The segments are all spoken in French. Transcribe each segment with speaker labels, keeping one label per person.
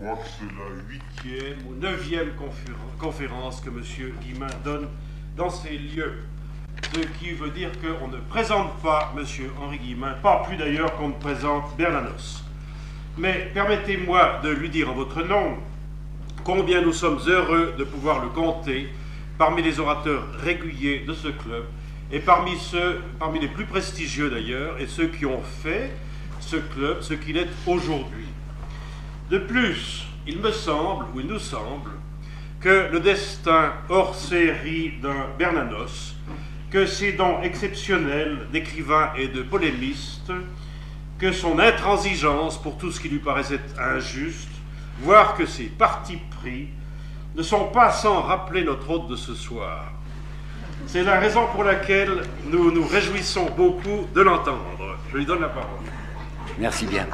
Speaker 1: crois que c'est la huitième
Speaker 2: ou neuvième conférence que M. Guillemin donne dans ces lieux. Ce qui veut dire qu'on ne présente pas M. Henri Guillemin, pas plus d'ailleurs qu'on ne présente Bernanos. Mais permettez-moi de lui dire en votre nom combien nous sommes heureux de pouvoir le compter parmi les orateurs réguliers de ce club et parmi ceux, parmi les plus prestigieux d'ailleurs, et ceux qui ont fait ce club ce qu'il est aujourd'hui. De plus, il me semble, ou il nous semble, que le destin hors série d'un Bernanos, que ses dons exceptionnels d'écrivain et de polémiste, que son intransigeance pour tout ce qui lui paraissait injuste, voire que ses partis pris, ne sont pas sans rappeler notre hôte de ce soir. C'est la raison pour laquelle nous nous réjouissons beaucoup de l'entendre. Je lui donne la parole.
Speaker 3: Merci bien.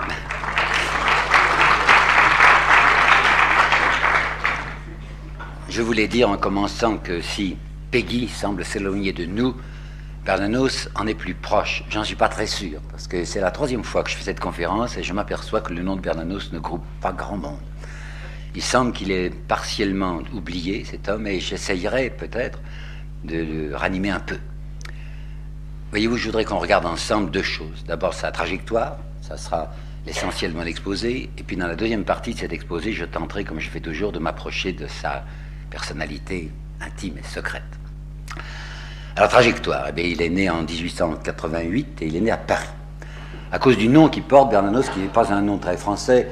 Speaker 3: Je voulais dire en commençant que si Peggy semble s'éloigner de nous, Bernanos en est plus proche. J'en suis pas très sûr, parce que c'est la troisième fois que je fais cette conférence et je m'aperçois que le nom de Bernanos ne groupe pas grand monde. Il semble qu'il est partiellement oublié, cet homme, et j'essayerai peut-être de le ranimer un peu. Voyez-vous, je voudrais qu'on regarde ensemble deux choses. D'abord sa trajectoire, ça sera l'essentiel de mon exposé, et puis dans la deuxième partie de cet exposé, je tenterai, comme je fais toujours, de m'approcher de sa personnalité intime et secrète. Alors, trajectoire, eh il est né en 1888 et il est né à Paris. À cause du nom qu'il porte, Bernanos, qui n'est pas un nom très français,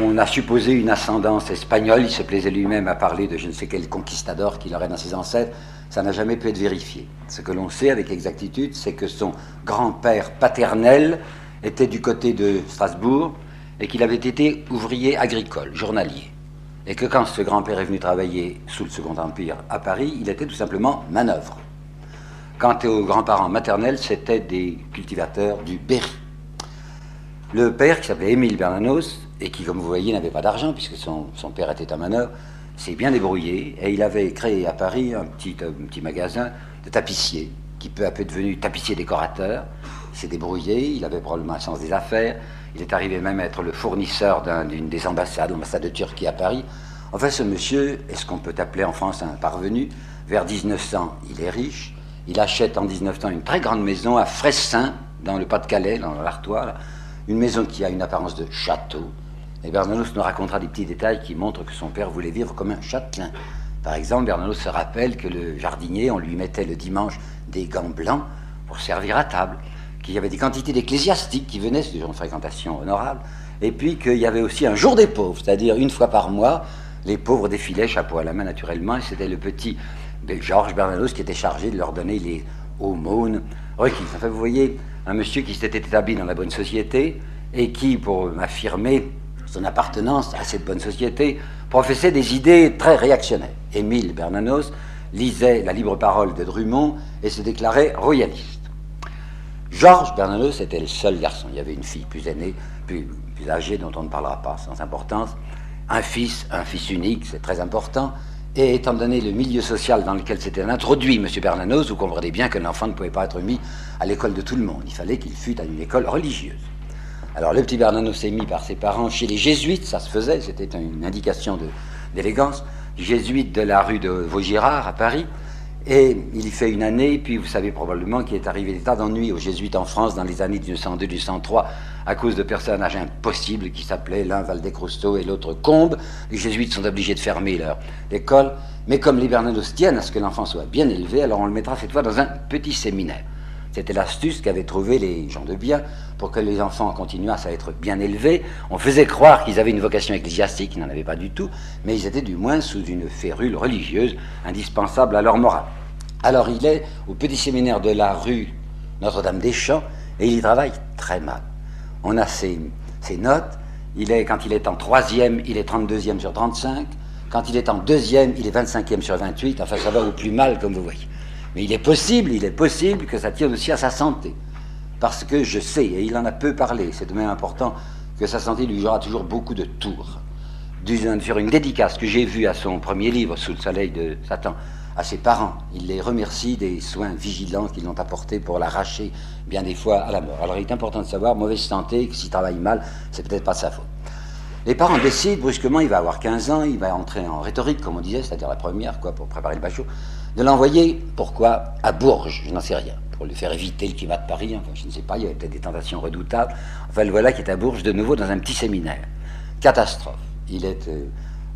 Speaker 3: on a supposé une ascendance espagnole. Il se plaisait lui-même à parler de je ne sais quel conquistador qu'il aurait dans ses ancêtres. Ça n'a jamais pu être vérifié. Ce que l'on sait avec exactitude, c'est que son grand-père paternel était du côté de Strasbourg et qu'il avait été ouvrier agricole, journalier. Et que quand ce grand-père est venu travailler sous le Second Empire à Paris, il était tout simplement manœuvre. Quant aux grands-parents maternels, c'étaient des cultivateurs du Berry. Le père, qui s'appelait Émile Bernanos, et qui, comme vous voyez, n'avait pas d'argent, puisque son, père était un manœuvre, s'est bien débrouillé, et il avait créé à Paris un petit, petit magasin de tapissiers, qui peu à peu est devenu tapissier décorateur. S'est débrouillé, il avait probablement un sens des affaires, il est arrivé même à être le fournisseur d'une des ambassades, l'ambassade de Turquie à Paris. Enfin, ce monsieur est ce qu'on peut appeler en France un parvenu. Vers 1900, il est riche, il achète en 1900 une très grande maison à Fressin, dans le Pas-de-Calais, dans l'Artois, une maison qui a une apparence de château. Et Bernanos nous racontera des petits détails qui montrent que son père voulait vivre comme un châtelain. Par exemple, Bernanos se rappelle que le jardinier, on lui mettait le dimanche des gants blancs pour servir à table, qu'il y avait des quantités d'ecclésiastiques qui venaient, c'est une fréquentation honorable, et puis qu'il y avait aussi un jour des pauvres, c'est-à-dire une fois par mois, les pauvres défilaient chapeau à la main naturellement, et c'était le petit Georges Bernanos qui était chargé de leur donner les aumônes requises. Enfin, vous voyez, un monsieur qui s'était établi dans la bonne société et qui, pour affirmer son appartenance à cette bonne société, professait des idées très réactionnaires. Émile Bernanos lisait la libre parole de Drummond et se déclarait royaliste. Georges Bernanos était le seul garçon. Il y avait une fille plus aînée, plus, âgée, dont on ne parlera pas sans importance. Un fils, un fils unique, c'est très important. Et étant donné le milieu social dans lequel s'était introduit M. Bernanos, vous comprenez bien que l'enfant ne pouvait pas être mis à l'école de tout le monde. Il fallait qu'il fût à une école religieuse. Alors le petit Bernanos est mis par ses parents chez les jésuites, ça se faisait, c'était une indication d'élégance, jésuite de la rue de Vaugirard à Paris. Et il y fait une année, puis vous savez probablement qu'il est arrivé des tas d'ennuis aux jésuites en France dans les années 1902-1903 à cause de personnages impossibles qui s'appelaient l'un Valdez-Crousteau et l'autre Combe. Les jésuites sont obligés de fermer leur école. Mais comme les Bernanos tiennent à ce que l'enfant soit bien élevé, alors on le mettra cette fois dans un petit séminaire. C'était l'astuce qu'avaient trouvé les gens de bien pour que les enfants continuassent à être bien élevés. On faisait croire qu'ils avaient une vocation ecclésiastique, ils n'en avaient pas du tout, mais ils étaient du moins sous une férule religieuse indispensable à leur morale. Alors il est au petit séminaire de la rue Notre-Dame-des-Champs et il y travaille très mal. On a ses, notes. Il est, quand il est en troisième, il est 32e sur 35. Quand il est en deuxième, il est 25e sur 28. Enfin, ça va au plus mal, comme vous voyez. Mais il est possible, il est possible que ça tienne aussi à sa santé. Parce que je sais, et il en a peu parlé, c'est de même important, que sa santé lui jouera toujours beaucoup de tours. Sur une dédicace que j'ai vue à son premier livre, Sous le soleil de Satan, à ses parents. Il les remercie des soins vigilants qu'ils l'ont apportés pour l'arracher bien des fois à la mort. Alors il est important de savoir, mauvaise santé, que s'il travaille mal, c'est peut-être pas sa faute. Les parents décident brusquement, il va avoir 15 ans, il va entrer en rhétorique, comme on disait, c'est-à-dire la première, quoi, pour préparer le bachot, de l'envoyer, pourquoi, à Bourges, je n'en sais rien, pour lui faire éviter le climat de Paris, enfin, je ne sais pas, il y avait peut-être des tentations redoutables. Enfin, le voilà qui est à Bourges de nouveau dans un petit séminaire. Catastrophe. Il est euh,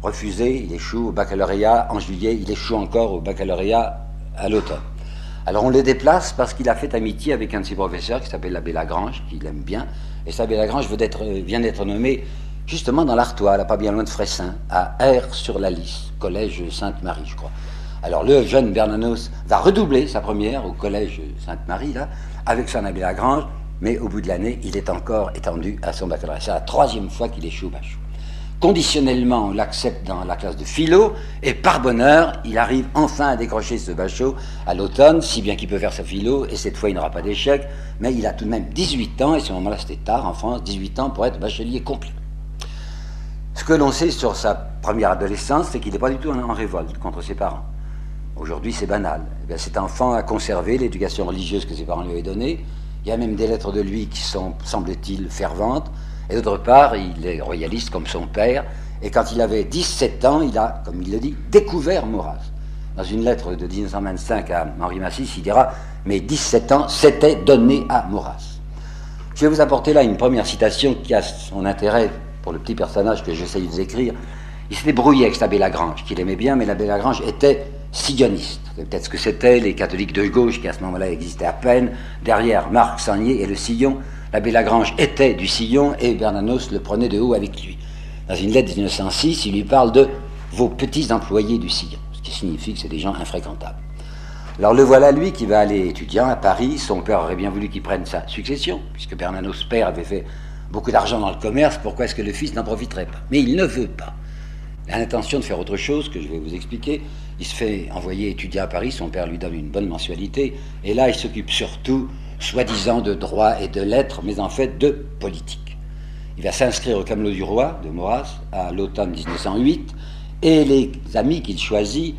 Speaker 3: refusé, il échoue au baccalauréat en juillet, il échoue encore au baccalauréat à l'automne. Alors on le déplace parce qu'il a fait amitié avec un de ses professeurs qui s'appelle l'abbé Lagrange, qu'il aime bien. Et cet abbé Lagrange euh, vient d'être nommé justement dans l'Artois, là pas bien loin de Fressin, à R-sur-la-Lys, collège Sainte-Marie, je crois. Alors le jeune Bernanos va redoubler sa première au collège Sainte-Marie, là, avec son abbé Lagrange, mais au bout de l'année, il est encore étendu à son baccalauréat. C'est la troisième fois qu'il échoue au bachot. Conditionnellement, on l'accepte dans la classe de philo, et par bonheur, il arrive enfin à décrocher ce bachot à l'automne, si bien qu'il peut faire sa philo, et cette fois il n'aura pas d'échec, mais il a tout de même 18 ans, et ce moment-là c'était tard en France, 18 ans pour être bachelier complet. Ce que l'on sait sur sa première adolescence, c'est qu'il n'est pas du tout en révolte contre ses parents. Aujourd'hui, c'est banal. Eh cet enfant a conservé l'éducation religieuse que ses parents lui avaient donnée. Il y a même des lettres de lui qui sont, semble-t-il, ferventes. Et d'autre part, il est royaliste comme son père. Et quand il avait 17 ans, il a, comme il le dit, découvert Maurras. Dans une lettre de 1925 à Henri Massis, il dira Mes 17 ans s'étaient donnés à Maurras. Je vais vous apporter là une première citation qui a son intérêt pour le petit personnage que j'essaye de décrire. Il s'était brouillé avec l'abbé Lagrange, qu'il aimait bien, mais l'abbé Lagrange était sioniste. C'est peut-être ce que c'était, les catholiques de gauche qui à ce moment-là existaient à peine. Derrière Marc Sagnier et le Sillon, l'abbé Lagrange était du Sillon et Bernanos le prenait de haut avec lui. Dans une lettre de 1906, il lui parle de vos petits employés du Sillon, ce qui signifie que c'est des gens infréquentables. Alors le voilà, lui, qui va aller étudiant à Paris. Son père aurait bien voulu qu'il prenne sa succession, puisque Bernanos père avait fait beaucoup d'argent dans le commerce, pourquoi est-ce que le fils n'en profiterait pas? Mais il ne veut pas. Il a l'intention de faire autre chose que je vais vous expliquer. Il se fait envoyer étudier à Paris, son père lui donne une bonne mensualité, et là il s'occupe surtout, soi-disant, de droit et de lettres, mais en fait de politique. Il va s'inscrire au Camelot du Roi de Maurras à l'automne 1908, et les amis qu'il choisit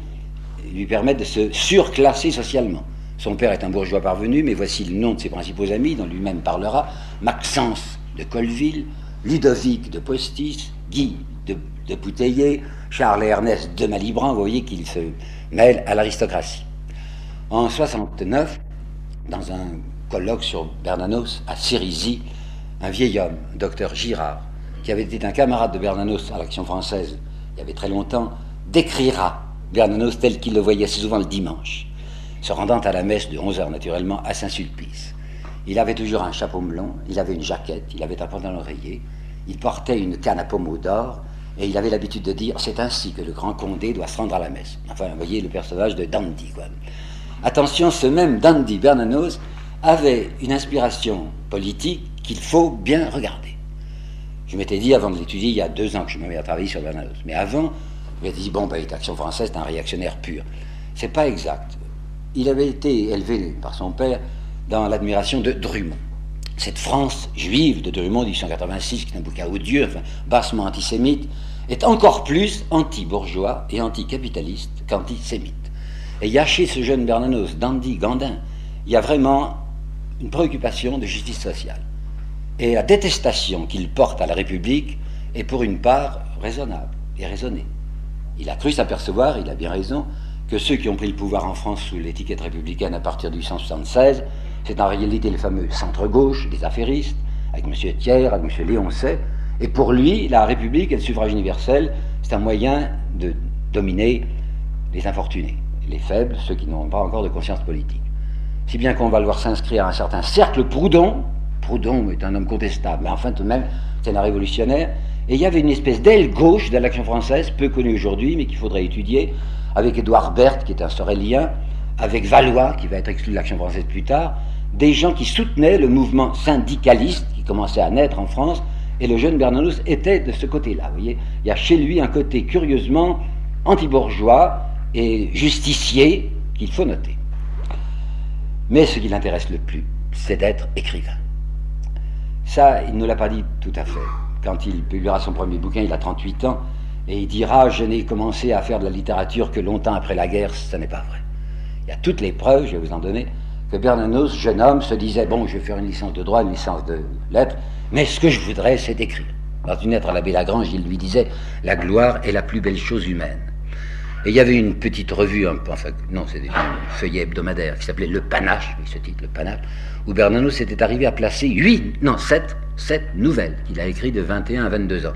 Speaker 3: lui permettent de se surclasser socialement. Son père est un bourgeois parvenu, mais voici le nom de ses principaux amis, dont lui-même parlera Maxence de Colville, Ludovic de Postis, Guy de, de Charles et Ernest de Malibran, vous voyez qu'il se mêle à l'aristocratie. En 69, dans un colloque sur Bernanos à Cérisy, un vieil homme, docteur Girard, qui avait été un camarade de Bernanos à l'Action française il y avait très longtemps, décrira Bernanos tel qu'il le voyait souvent le dimanche, se rendant à la messe de 11 heures naturellement à Saint-Sulpice. Il avait toujours un chapeau melon, il avait une jaquette, il avait un pantalon rayé, il portait une canne à pommeau d'or, et il avait l'habitude de dire c'est ainsi que le grand Condé doit se rendre à la messe. Enfin, vous voyez le personnage de Dandy. Attention, ce même Dandy Bernanos avait une inspiration politique qu'il faut bien regarder. Je m'étais dit avant de l'étudier, il y a deux ans que je me mets à travailler sur Bernanos. Mais avant, je m'étais dit bon, ben, l'Action française, c'est un réactionnaire pur. C'est pas exact. Il avait été élevé par son père dans l'admiration de Drummond. Cette France juive de Drummond 1886, qui est un bouquin odieux, enfin, bassement antisémite, est encore plus anti-bourgeois et anticapitaliste qu'antisémite. Et il y a chez ce jeune Bernanos, Dandy, Gandin, il y a vraiment une préoccupation de justice sociale. Et la détestation qu'il porte à la République est pour une part raisonnable et raisonnée. Il a cru s'apercevoir, il a bien raison, que ceux qui ont pris le pouvoir en France sous l'étiquette républicaine à partir de 1876 c'est en réalité le fameux centre-gauche des affairistes, avec M. Thiers, avec M. Léoncet. Et pour lui, la République et le suffrage universel, c'est un moyen de dominer les infortunés, les faibles, ceux qui n'ont pas encore de conscience politique. Si bien qu'on va le voir s'inscrire à un certain cercle Proudhon. Proudhon est un homme contestable, mais enfin tout de même, c'est un révolutionnaire. Et il y avait une espèce d'aile gauche de l'action française, peu connue aujourd'hui, mais qu'il faudrait étudier, avec Édouard Berthe, qui est un sorélien, avec Valois, qui va être exclu de l'action française plus tard, des gens qui soutenaient le mouvement syndicaliste qui commençait à naître en France, et le jeune Bernanos était de ce côté-là. Il y a chez lui un côté curieusement anti-bourgeois et justicier qu'il faut noter. Mais ce qui l'intéresse le plus, c'est d'être écrivain. Ça, il ne l'a pas dit tout à fait. Quand il publiera son premier bouquin, il a 38 ans, et il dira Je n'ai commencé à faire de la littérature que longtemps après la guerre, ce n'est pas vrai. Il y a toutes les preuves, je vais vous en donner, que Bernanos, jeune homme, se disait Bon, je vais faire une licence de droit, une licence de lettres, mais ce que je voudrais, c'est écrire. Dans une lettre à l'abbé Lagrange, il lui disait La gloire est la plus belle chose humaine. Et il y avait une petite revue, enfin, non, c'est un feuillet hebdomadaire qui s'appelait Le Panache, ce titre, Le Panache, où Bernanos s'était arrivé à placer huit, non, sept, sept nouvelles qu'il a écrites de 21 à 22 ans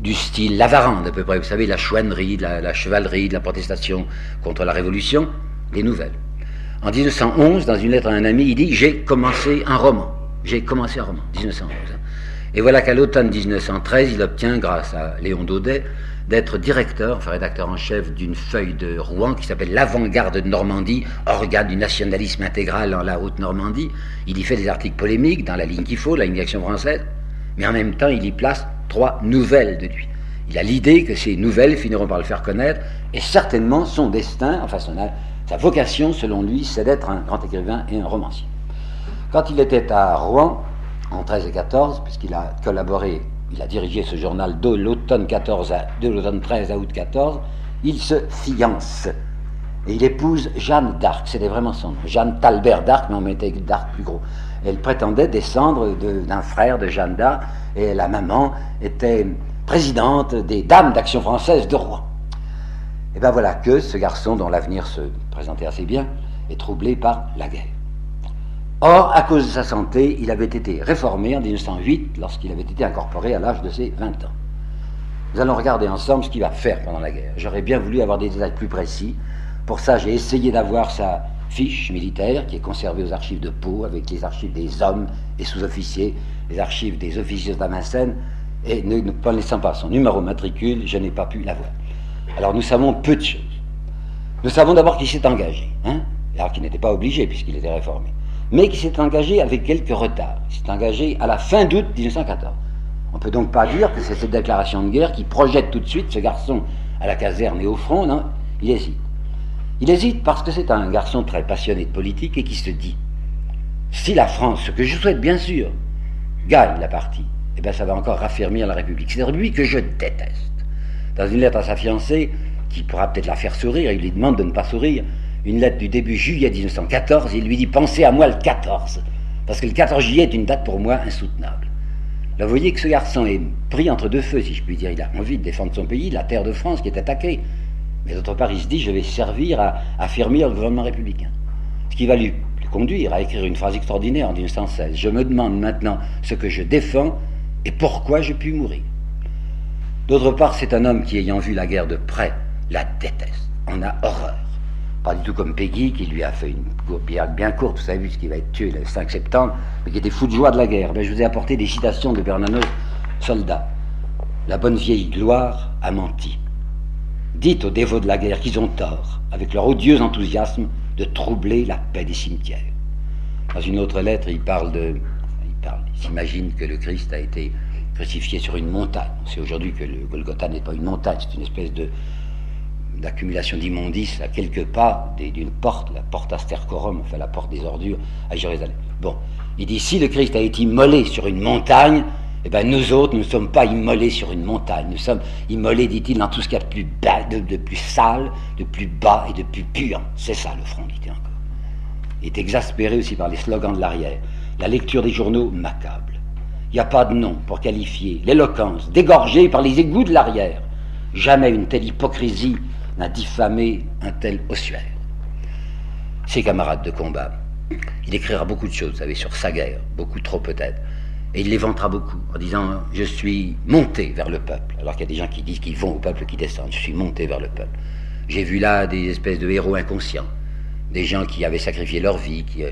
Speaker 3: du style Lavarande à peu près, vous savez, la chouannerie, la, la chevalerie, la protestation contre la Révolution, des nouvelles. En 1911, dans une lettre à un ami, il dit J'ai commencé un roman. J'ai commencé un roman, 1911. Hein. Et voilà qu'à l'automne 1913, il obtient, grâce à Léon Daudet, d'être directeur, enfin rédacteur en chef d'une feuille de Rouen qui s'appelle L'Avant-Garde de Normandie, organe du nationalisme intégral en la Haute-Normandie. Il y fait des articles polémiques dans la ligne qu'il faut, la ligne d'action française, mais en même temps, il y place trois nouvelles de lui. Il a l'idée que ces nouvelles finiront par le faire connaître, et certainement son destin, enfin sa vocation, selon lui, c'est d'être un grand écrivain et un romancier. Quand il était à Rouen, en 13 et 14, puisqu'il a collaboré, il a dirigé ce journal de l'automne 14 à, l'automne 13 à août 14, il se fiance. Et il épouse Jeanne d'Arc, c'était vraiment son nom. Jeanne Talbert d'Arc, mais on mettait d'Arc plus gros. Elle prétendait descendre d'un frère de Jeanne d'Arc, et la maman était présidente des Dames d'Action française de Rouen. Et bien voilà que ce garçon, dont l'avenir se présentait assez bien, est troublé par la guerre. Or, à cause de sa santé, il avait été réformé en 1908 lorsqu'il avait été incorporé à l'âge de ses 20 ans. Nous allons regarder ensemble ce qu'il va faire pendant la guerre. J'aurais bien voulu avoir des détails plus précis. Pour ça, j'ai essayé d'avoir sa fiche militaire qui est conservée aux archives de Pau avec les archives des hommes et sous-officiers, les archives des officiers de et ne, ne connaissant pas son numéro matricule, je n'ai pas pu l'avoir. Alors nous savons peu de choses. Nous savons d'abord qu'il s'est engagé, hein, alors qu'il n'était pas obligé puisqu'il était réformé, mais qu'il s'est engagé avec quelques retards. Il s'est engagé à la fin d'août 1914. On ne peut donc pas dire que c'est cette déclaration de guerre qui projette tout de suite ce garçon à la caserne et au front, non, il hésite. Il hésite parce que c'est un garçon très passionné de politique et qui se dit si la France, ce que je souhaite bien sûr, gagne la partie, eh bien ça va encore raffermir la République. C'est lui que je déteste. Dans une lettre à sa fiancée, qui pourra peut-être la faire sourire, il lui demande de ne pas sourire, une lettre du début juillet 1914, il lui dit Pensez à moi le 14, parce que le 14 juillet est une date pour moi insoutenable. Là, vous voyez que ce garçon est pris entre deux feux, si je puis dire. Il a envie de défendre son pays, la terre de France qui est attaquée. Mais d'autre part, il se dit Je vais servir à affermir le gouvernement républicain. Ce qui va lui conduire à écrire une phrase extraordinaire en 1916. Je me demande maintenant ce que je défends et pourquoi je puis mourir. D'autre part, c'est un homme qui, ayant vu la guerre de près, la déteste, en a horreur. Pas du tout comme Peggy, qui lui a fait une gourbière bien courte, vous avez vu ce qui va être tué le 5 septembre, mais qui était fou de joie de la guerre. Mais je vous ai apporté des citations de Bernanos, soldat. La bonne vieille gloire a menti. Dites aux dévots de la guerre qu'ils ont tort, avec leur odieux enthousiasme, de troubler la paix des cimetières. Dans une autre lettre, il parle de. Il parle, il s'imagine que le Christ a été crucifié sur une montagne. On sait aujourd'hui que le Golgotha n'est pas une montagne, c'est une espèce de d'accumulation d'immondices à quelques pas d'une porte, la porte Astercorum, enfin la porte des ordures à Jérusalem. Bon, il dit si le Christ a été immolé sur une montagne, eh bien nous autres, nous ne sommes pas immolés sur une montagne, nous sommes immolés, dit-il, dans tout ce qu'il y a de plus sale, de plus bas et de plus pur. C'est ça le front, dit-il encore. Il est exaspéré aussi par les slogans de l'arrière. La lecture des journaux m'accable. Il n'y a pas de nom pour qualifier l'éloquence dégorgée par les égouts de l'arrière. Jamais une telle hypocrisie n'a diffamé un tel ossuaire. Ses camarades de combat. Il écrira beaucoup de choses, vous savez, sur sa guerre, beaucoup trop peut-être. Et il les vantera beaucoup en disant Je suis monté vers le peuple. Alors qu'il y a des gens qui disent qu'ils vont au peuple qui descendent. Je suis monté vers le peuple. J'ai vu là des espèces de héros inconscients, des gens qui avaient sacrifié leur vie, qui euh,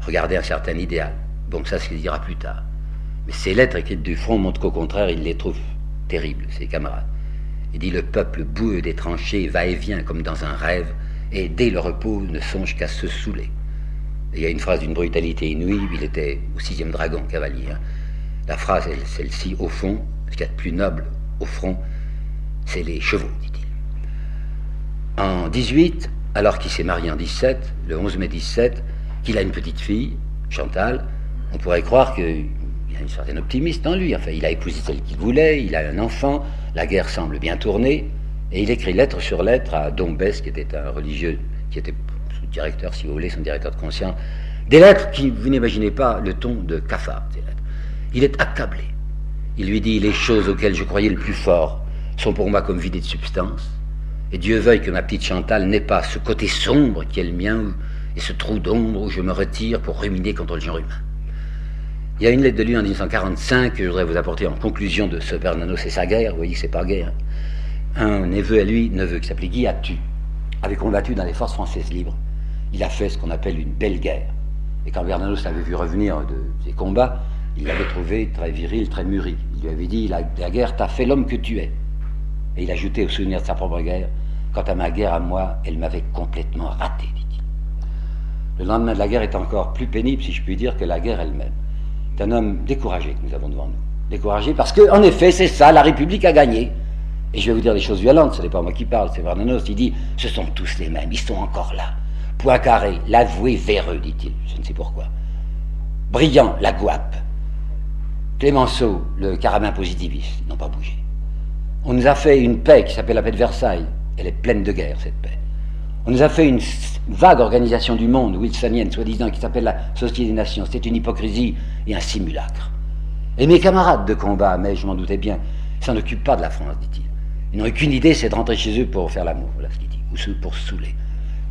Speaker 3: regardaient un certain idéal. Bon, ça, ce qu'il dira plus tard. Mais ces lettres écrites du front montrent qu'au contraire, il les trouve terribles, ses camarades. Dit Le peuple boueux des tranchées va et vient comme dans un rêve, et dès le repos ne songe qu'à se saouler. Il y a une phrase d'une brutalité inouïe, il était au sixième dragon, cavalier. Hein. La phrase est celle-ci, au fond, ce qu'il y a de plus noble au front, c'est les chevaux, dit-il. En 18, alors qu'il s'est marié en 17, le 11 mai 17, qu'il a une petite fille, Chantal, on pourrait croire qu'il y a une certaine optimiste en lui. Enfin, il a épousé celle qu'il voulait, il a un enfant, la guerre semble bien tourner, et il écrit lettre sur lettre à Dombès, qui était un religieux, qui était son directeur, si vous voulez, son directeur de conscience, des lettres qui, vous n'imaginez pas le ton de cafard. Il est accablé. Il lui dit Les choses auxquelles je croyais le plus fort sont pour moi comme vidées de substance. Et Dieu veuille que ma petite Chantal n'ait pas ce côté sombre qui est le mien et ce trou d'ombre où je me retire pour ruminer contre le genre humain. Il y a une lettre de lui en 1945 que je voudrais vous apporter en conclusion de ce Bernanos et sa guerre. Vous voyez c'est pas guerre. Un neveu à lui, neveu qui s'appelait Guy Atu, avait combattu dans les forces françaises libres. Il a fait ce qu'on appelle une belle guerre. Et quand Bernanos l'avait vu revenir de ses combats, il l'avait trouvé très viril, très mûri. Il lui avait dit la, guerre t'a fait l'homme que tu es. Et il ajoutait au souvenir de sa propre guerre Quant à ma guerre à moi, elle m'avait complètement raté. Le lendemain de la guerre est encore plus pénible, si je puis dire, que la guerre elle-même. C'est un homme découragé que nous avons devant nous. Découragé parce que, en effet, c'est ça, la République a gagné. Et je vais vous dire des choses violentes, ce n'est pas moi qui parle, c'est Vernanos. Il dit Ce sont tous les mêmes, ils sont encore là. Poincaré, l'avoué véreux, dit-il, je ne sais pourquoi. Brillant, la gouape. Clémenceau, le carabin positiviste, n'ont pas bougé. On nous a fait une paix qui s'appelle la paix de Versailles. Elle est pleine de guerre, cette paix. On nous a fait une vague organisation du monde, wilsonienne, soi-disant, qui s'appelle la Société des Nations. C'est une hypocrisie et un simulacre. Et mes camarades de combat, mais je m'en doutais bien, s'en occupent pas de la France, dit-il. Ils n'ont qu'une idée, c'est de rentrer chez eux pour faire l'amour, voilà ce qu'il dit, ou pour se saouler.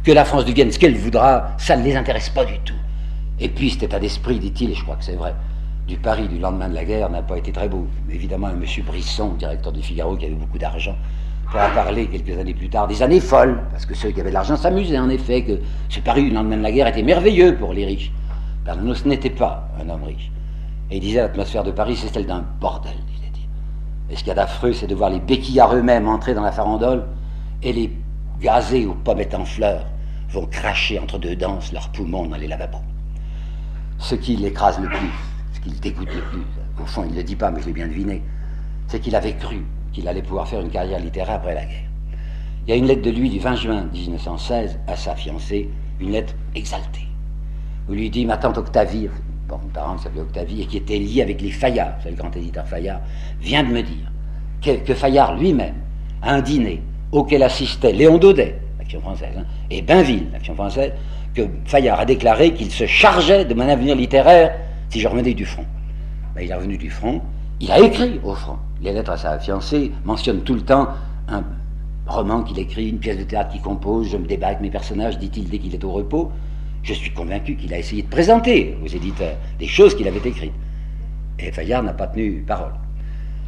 Speaker 3: Que la France gagne ce qu'elle voudra, ça ne les intéresse pas du tout. Et puis cet état d'esprit, dit-il, et je crois que c'est vrai, du Paris du lendemain de la guerre n'a pas été très beau. Évidemment, monsieur Brisson, directeur du Figaro, qui avait beaucoup d'argent, pourra parler quelques années plus tard des années folles, parce que ceux qui avaient de l'argent s'amusaient en effet, que ce Paris du lendemain de la guerre était merveilleux pour les riches. Bernanos n'était pas un homme riche. Et il disait l'atmosphère de Paris, c'est celle d'un bordel, disait-il. Et ce qu'il y a d'affreux, c'est de voir les béquillards eux-mêmes entrer dans la farandole et les gazés aux pommettes en fleurs vont cracher entre deux danses leurs poumons dans les lavabos. Ce qui l'écrase le plus, ce qui le dégoûte le plus, au fond il ne le dit pas, mais je l'ai bien deviné, c'est qu'il avait cru qu'il allait pouvoir faire une carrière littéraire après la guerre. Il y a une lettre de lui du 20 juin 1916 à sa fiancée, une lettre exaltée, où lui dit Ma tante Octavie, bon, mon parent s'appelait Octavie et qui était lié avec les Fayard, c'est le grand éditeur Fayard, vient de me dire que, que Fayard lui-même, à un dîner auquel assistait Léon Daudet, l'action française, hein, et Bainville, l'action française, que Fayard a déclaré qu'il se chargeait de mon avenir littéraire si je revenais du front. Ben, il est revenu du front, il a écrit au front. Les lettres à sa fiancée mentionnent tout le temps un roman qu'il écrit, une pièce de théâtre qu'il compose, je me débat avec mes personnages, dit-il dès qu'il est au repos. Je suis convaincu qu'il a essayé de présenter aux éditeurs des choses qu'il avait écrites. Et Fayard n'a pas tenu parole.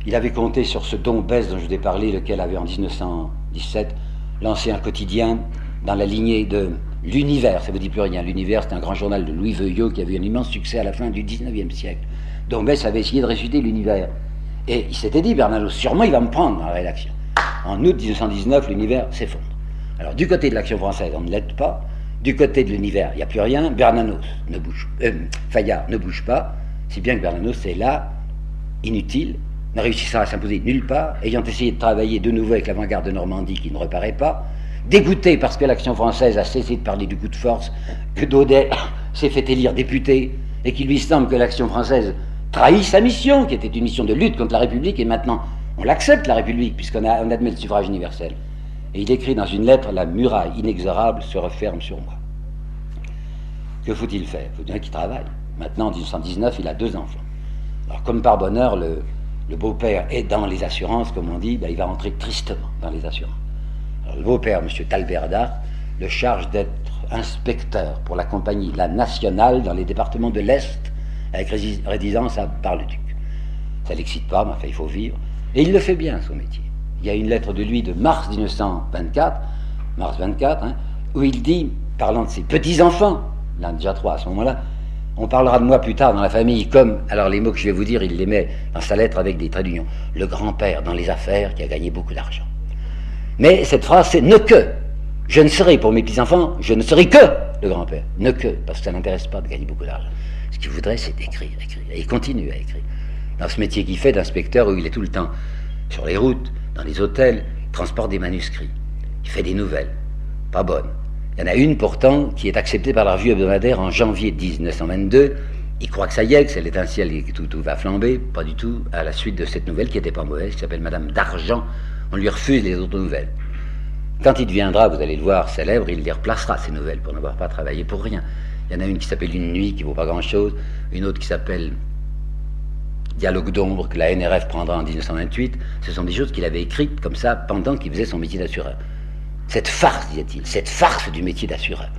Speaker 3: Il avait compté sur ce don Besse dont je vous ai parlé, lequel avait en 1917 lancé un quotidien dans la lignée de L'Univers, ça ne vous dit plus rien. L'Univers, c'est un grand journal de Louis Veuillot qui avait eu un immense succès à la fin du 19e siècle. Donc Bess avait essayé de réciter l'univers. Et il s'était dit, Bernanos, sûrement il va me prendre dans la rédaction. En août 1919, l'univers s'effondre. Alors du côté de l'action française, on ne l'aide pas. Du côté de l'univers, il n'y a plus rien. Bernanos ne bouge, euh, Fayard ne bouge pas, si bien que Bernanos est là, inutile, ne réussissant à s'imposer nulle part, ayant essayé de travailler de nouveau avec l'avant-garde de Normandie qui ne reparaît pas, dégoûté parce que l'action française a cessé de parler du coup de force, que Daudet s'est fait élire député, et qu'il lui semble que l'action française trahit sa mission, qui était une mission de lutte contre la République, et maintenant on l'accepte, la République, puisqu'on on admet le suffrage universel. Et il écrit dans une lettre La muraille inexorable se referme sur moi. Que faut-il faire? Il faut bien qu'il travaille. Maintenant, en 1919, il a deux enfants. Alors, comme par bonheur, le, beau-père est dans les assurances, comme on dit, ben, il va rentrer tristement dans les assurances. Alors, le beau-père, M. Talberda, le charge d'être inspecteur pour la compagnie La Nationale dans les départements de l'Est avec résidence à Bar-le-Duc. Ça l'excite pas, mais enfin, il faut vivre. Et il le fait bien, son métier. Il y a une lettre de lui de mars 1924, mars 24, hein, où il dit, parlant de ses petits-enfants, il en a déjà trois à ce moment-là, on parlera de moi plus tard dans la famille comme, alors les mots que je vais vous dire, il les met dans sa lettre avec des traits d'union, le grand-père dans les affaires qui a gagné beaucoup d'argent. Mais cette phrase, c'est ne que. Je ne serai pour mes petits-enfants, je ne serai que le grand-père. Ne que, parce que ça n'intéresse pas de gagner beaucoup d'argent. Ce qu'il voudrait, c'est d'écrire, écrire. Et il continue à écrire. Dans ce métier qu'il fait d'inspecteur, où il est tout le temps sur les routes, dans les hôtels, il transporte des manuscrits. Il fait des nouvelles. Pas bonnes. Il y en a une pourtant qui est acceptée par la revue hebdomadaire en janvier 1922. Il croit que ça y est, que c'est l'étincelle et que tout, tout, va flamber. Pas du tout. À la suite de cette nouvelle qui n'était pas mauvaise, qui s'appelle Madame d'Argent, on lui refuse les autres nouvelles. Quand il deviendra, vous allez le voir, célèbre, il les replacera, ces nouvelles, pour n'avoir pas travaillé pour rien. Il y en a une qui s'appelle Une nuit, qui vaut pas grand-chose, une autre qui s'appelle Dialogue d'ombre que la NRF prendra en 1928, ce sont des choses qu'il avait écrites comme ça pendant qu'il faisait son métier d'assureur. Cette farce, disait-il, cette farce du métier d'assureur.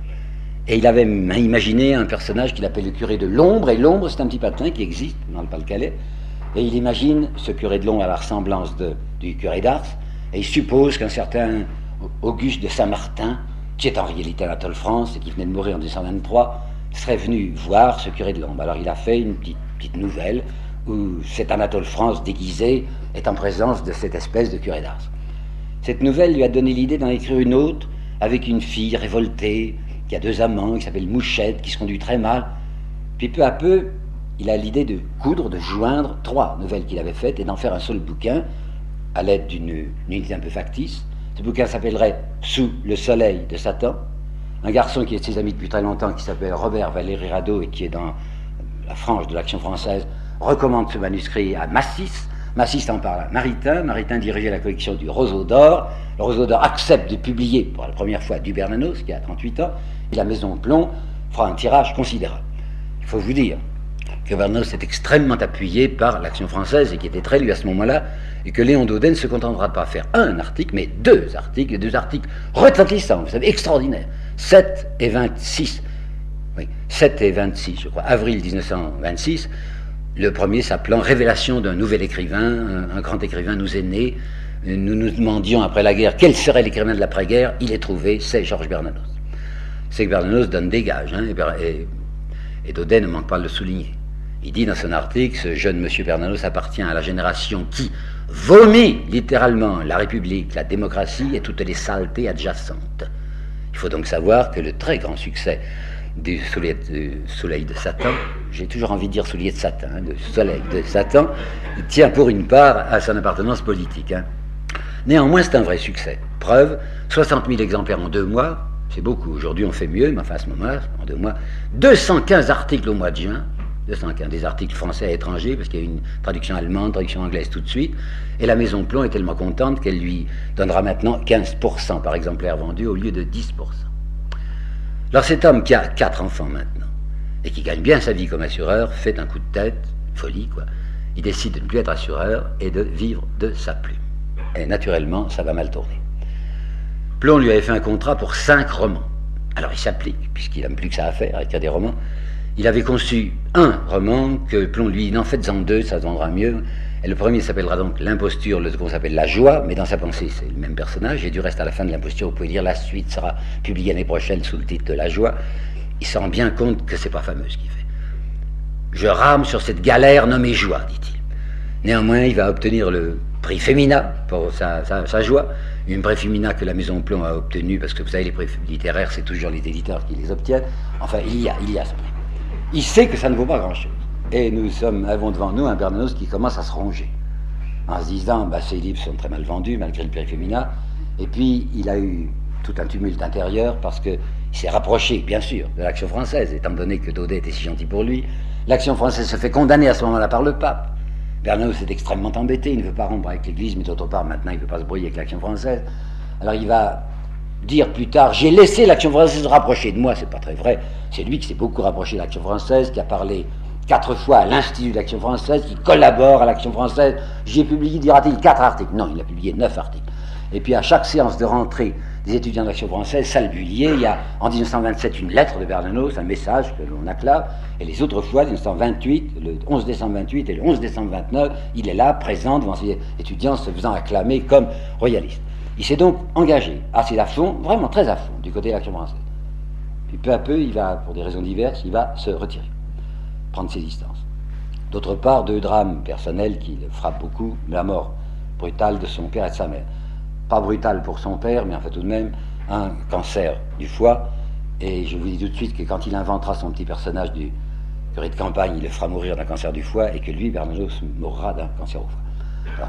Speaker 3: Et il avait imaginé un personnage qu'il appelle le curé de l'ombre, et l'ombre, c'est un petit patin qui existe dans le Pas-de-Calais. Et il imagine ce curé de l'ombre à la ressemblance du curé d'Ars, et il suppose qu'un certain Auguste de Saint-Martin, qui est en réalité Anatole France et qui venait de mourir en 1923, serait venu voir ce curé de l'ombre. Alors il a fait une petite, petite nouvelle où cet Anatole France déguisé est en présence de cette espèce de curé d'Ars. Cette nouvelle lui a donné l'idée d'en écrire une autre avec une fille révoltée, qui a deux amants, qui s'appelle Mouchette, qui se conduit très mal. Puis peu à peu, il a l'idée de coudre, de joindre trois nouvelles qu'il avait faites et d'en faire un seul bouquin à l'aide d'une unité un peu factice. Ce bouquin s'appellerait Sous le soleil de Satan. Un garçon qui est ses amis depuis très longtemps, qui s'appelle Robert Valéry Rado et qui est dans la frange de l'action française, recommande ce manuscrit à Massis. Massis en parle à Maritain. Maritain dirigeait la collection du Roseau d'Or. Le Roseau d'Or accepte de publier pour la première fois du Bernanos, qui a 38 ans, et la Maison Plomb fera un tirage considérable. Il faut vous dire que Bernanos est extrêmement appuyé par l'action française et qui était très lu à ce moment-là, et que Léon Daudet ne se contentera de pas faire un article, mais deux articles, deux articles retentissants, vous savez, extraordinaires. 7 et 26. Oui, 7 et 26, je crois, avril 1926. Le premier s'appelant Révélation d'un nouvel écrivain, un, grand écrivain nous est né. Nous nous demandions après la guerre quel serait l'écrivain de l'après-guerre. Il est trouvé, c'est Georges Bernanos. C'est que Bernanos donne des gages, hein, et, et Daudet ne manque pas de le souligner. Il dit dans son article, ce jeune monsieur Bernanos appartient à la génération qui vomit littéralement la République, la démocratie et toutes les saletés adjacentes. Il faut donc savoir que le très grand succès du soleil, de Satan, j'ai toujours envie de dire soulier de Satan, hein, de soleil de Satan, tient pour une part à son appartenance politique. Hein. Néanmoins, c'est un vrai succès. Preuve, 60 000 exemplaires en deux mois, c'est beaucoup. Aujourd'hui, on fait mieux, mais enfin, à ce moment-là, en deux mois, 215 articles au mois de juin, 215, des articles français et étrangers, parce qu'il y a une traduction allemande, traduction anglaise tout de suite, et la Maison Plomb est tellement contente qu'elle lui donnera maintenant 15% par exemplaire vendu au lieu de 10%. Alors cet homme qui a quatre enfants maintenant, et qui gagne bien sa vie comme assureur, fait un coup de tête, folie quoi. Il décide de ne plus être assureur et de vivre de sa plume. Et naturellement, ça va mal tourner. Plomb lui avait fait un contrat pour cinq romans. Alors il s'applique, puisqu'il n'a plus que ça à faire, à écrire des romans. Il avait conçu un roman que Plomb lui dit, en faites-en deux, ça se vendra mieux. Et le premier s'appellera donc L'imposture, le second s'appelle La joie, mais dans sa pensée, c'est le même personnage. Et du reste, à la fin de L'imposture, vous pouvez dire la suite sera publiée l'année prochaine sous le titre de La joie. Il se rend bien compte que c'est pas fameux ce qu'il fait. Je rame sur cette galère nommée joie, dit-il. Néanmoins, il va obtenir le prix Fémina pour sa, joie, une prix Fémina que la Maison Plomb a obtenu, parce que vous savez, les prix littéraires, c'est toujours les éditeurs qui les obtiennent. Enfin, il y a, il y a ce prix. Il sait que ça ne vaut pas grand-chose. Et nous sommes, avons devant nous un Bernanos qui commence à se ronger, en se disant bah, ces livres sont très mal vendus, malgré le féminin. Et puis, il a eu tout un tumulte intérieur parce qu'il s'est rapproché, bien sûr, de l'action française, étant donné que Daudet était si gentil pour lui. L'action française se fait condamner à ce moment-là par le pape. Bernanos est extrêmement embêté, il ne veut pas rompre avec l'Église, mais d'autre part, maintenant, il ne veut pas se brouiller avec l'action française. Alors il va dire plus tard, j'ai laissé l'action française se rapprocher de moi, c'est pas très vrai. C'est lui qui s'est beaucoup rapproché de l'action française, qui a parlé quatre fois à l'Institut d'Action française, qui collabore à l'Action française. J'ai publié, dira-t-il, quatre articles. Non, il a publié neuf articles. Et puis à chaque séance de rentrée des étudiants d'Action française, salle Bullier, il y a en 1927 une lettre de Bernanos, un message que l'on acclame, et les autres fois, 1928, le 11 décembre 28 et le 11 décembre 29, il est là, présent devant ses étudiants, se faisant acclamer comme royaliste. Il s'est donc engagé assez à fond, vraiment très à fond, du côté de l'Action française. Puis peu à peu, il va, pour des raisons diverses, il va se retirer prendre ses distances. D'autre part, deux drames personnels qui le frappent beaucoup, la mort brutale de son père et de sa mère. Pas brutale pour son père, mais en fait tout de même un cancer du foie. Et je vous dis tout de suite que quand il inventera son petit personnage du curé de campagne, il le fera mourir d'un cancer du foie et que lui, Bernanos, mourra d'un cancer au foie.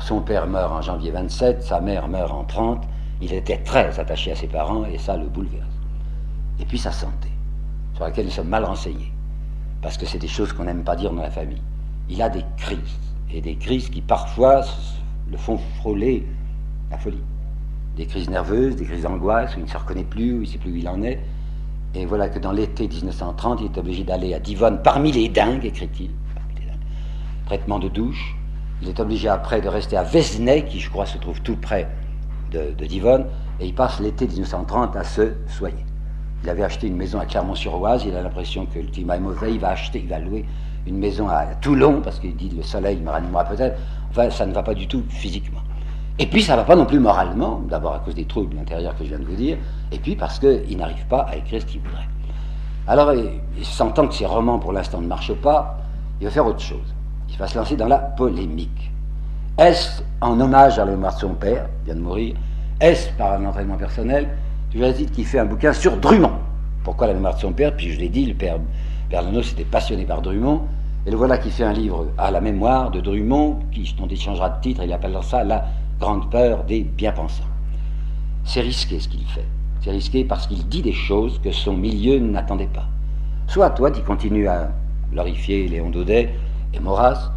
Speaker 3: Son père meurt en janvier 27, sa mère meurt en 30. Il était très attaché à ses parents et ça le bouleverse. Et puis sa santé, sur laquelle nous sommes mal renseignés parce que c'est des choses qu'on n'aime pas dire dans la famille. Il a des crises, et des crises qui parfois le font frôler la folie. Des crises nerveuses, des crises d'angoisse, où il ne se reconnaît plus, où il ne sait plus où il en est. Et voilà que dans l'été 1930, il est obligé d'aller à Divonne parmi les dingues, écrit-il. traitement de douche. Il est obligé après de rester à Vesnay, qui je crois se trouve tout près de, Divonne, et il passe l'été 1930 à se soigner. Il avait acheté une maison à Clermont-sur-Oise, il a l'impression que le climat est mauvais, il va acheter, il va louer une maison à Toulon, parce qu'il dit le soleil me ranimera peut-être. Enfin, ça ne va pas du tout physiquement. Et puis ça ne va pas non plus moralement, d'abord à cause des troubles intérieurs que je viens de vous dire, et puis parce qu'il n'arrive pas à écrire ce qu'il voudrait. Alors, sentant que ses romans pour l'instant ne marchent pas, il va faire autre chose. Il va se lancer dans la polémique. Est-ce en hommage à la mémoire de son père, qui vient de mourir? Est-ce par un entraînement personnel? Dit qui fait un bouquin sur Drummond. Pourquoi la mémoire de son père? Puis je l'ai dit, le père Bernanos était passionné par Drummond. Et le voilà qui fait un livre à la mémoire de Drummond, qui, dont il changera de titre, il appelle ça La grande peur des bien-pensants. C'est risqué ce qu'il fait. C'est risqué parce qu'il dit des choses que son milieu n'attendait pas. Soit toi, tu continues à glorifier Léon Daudet et Maurras,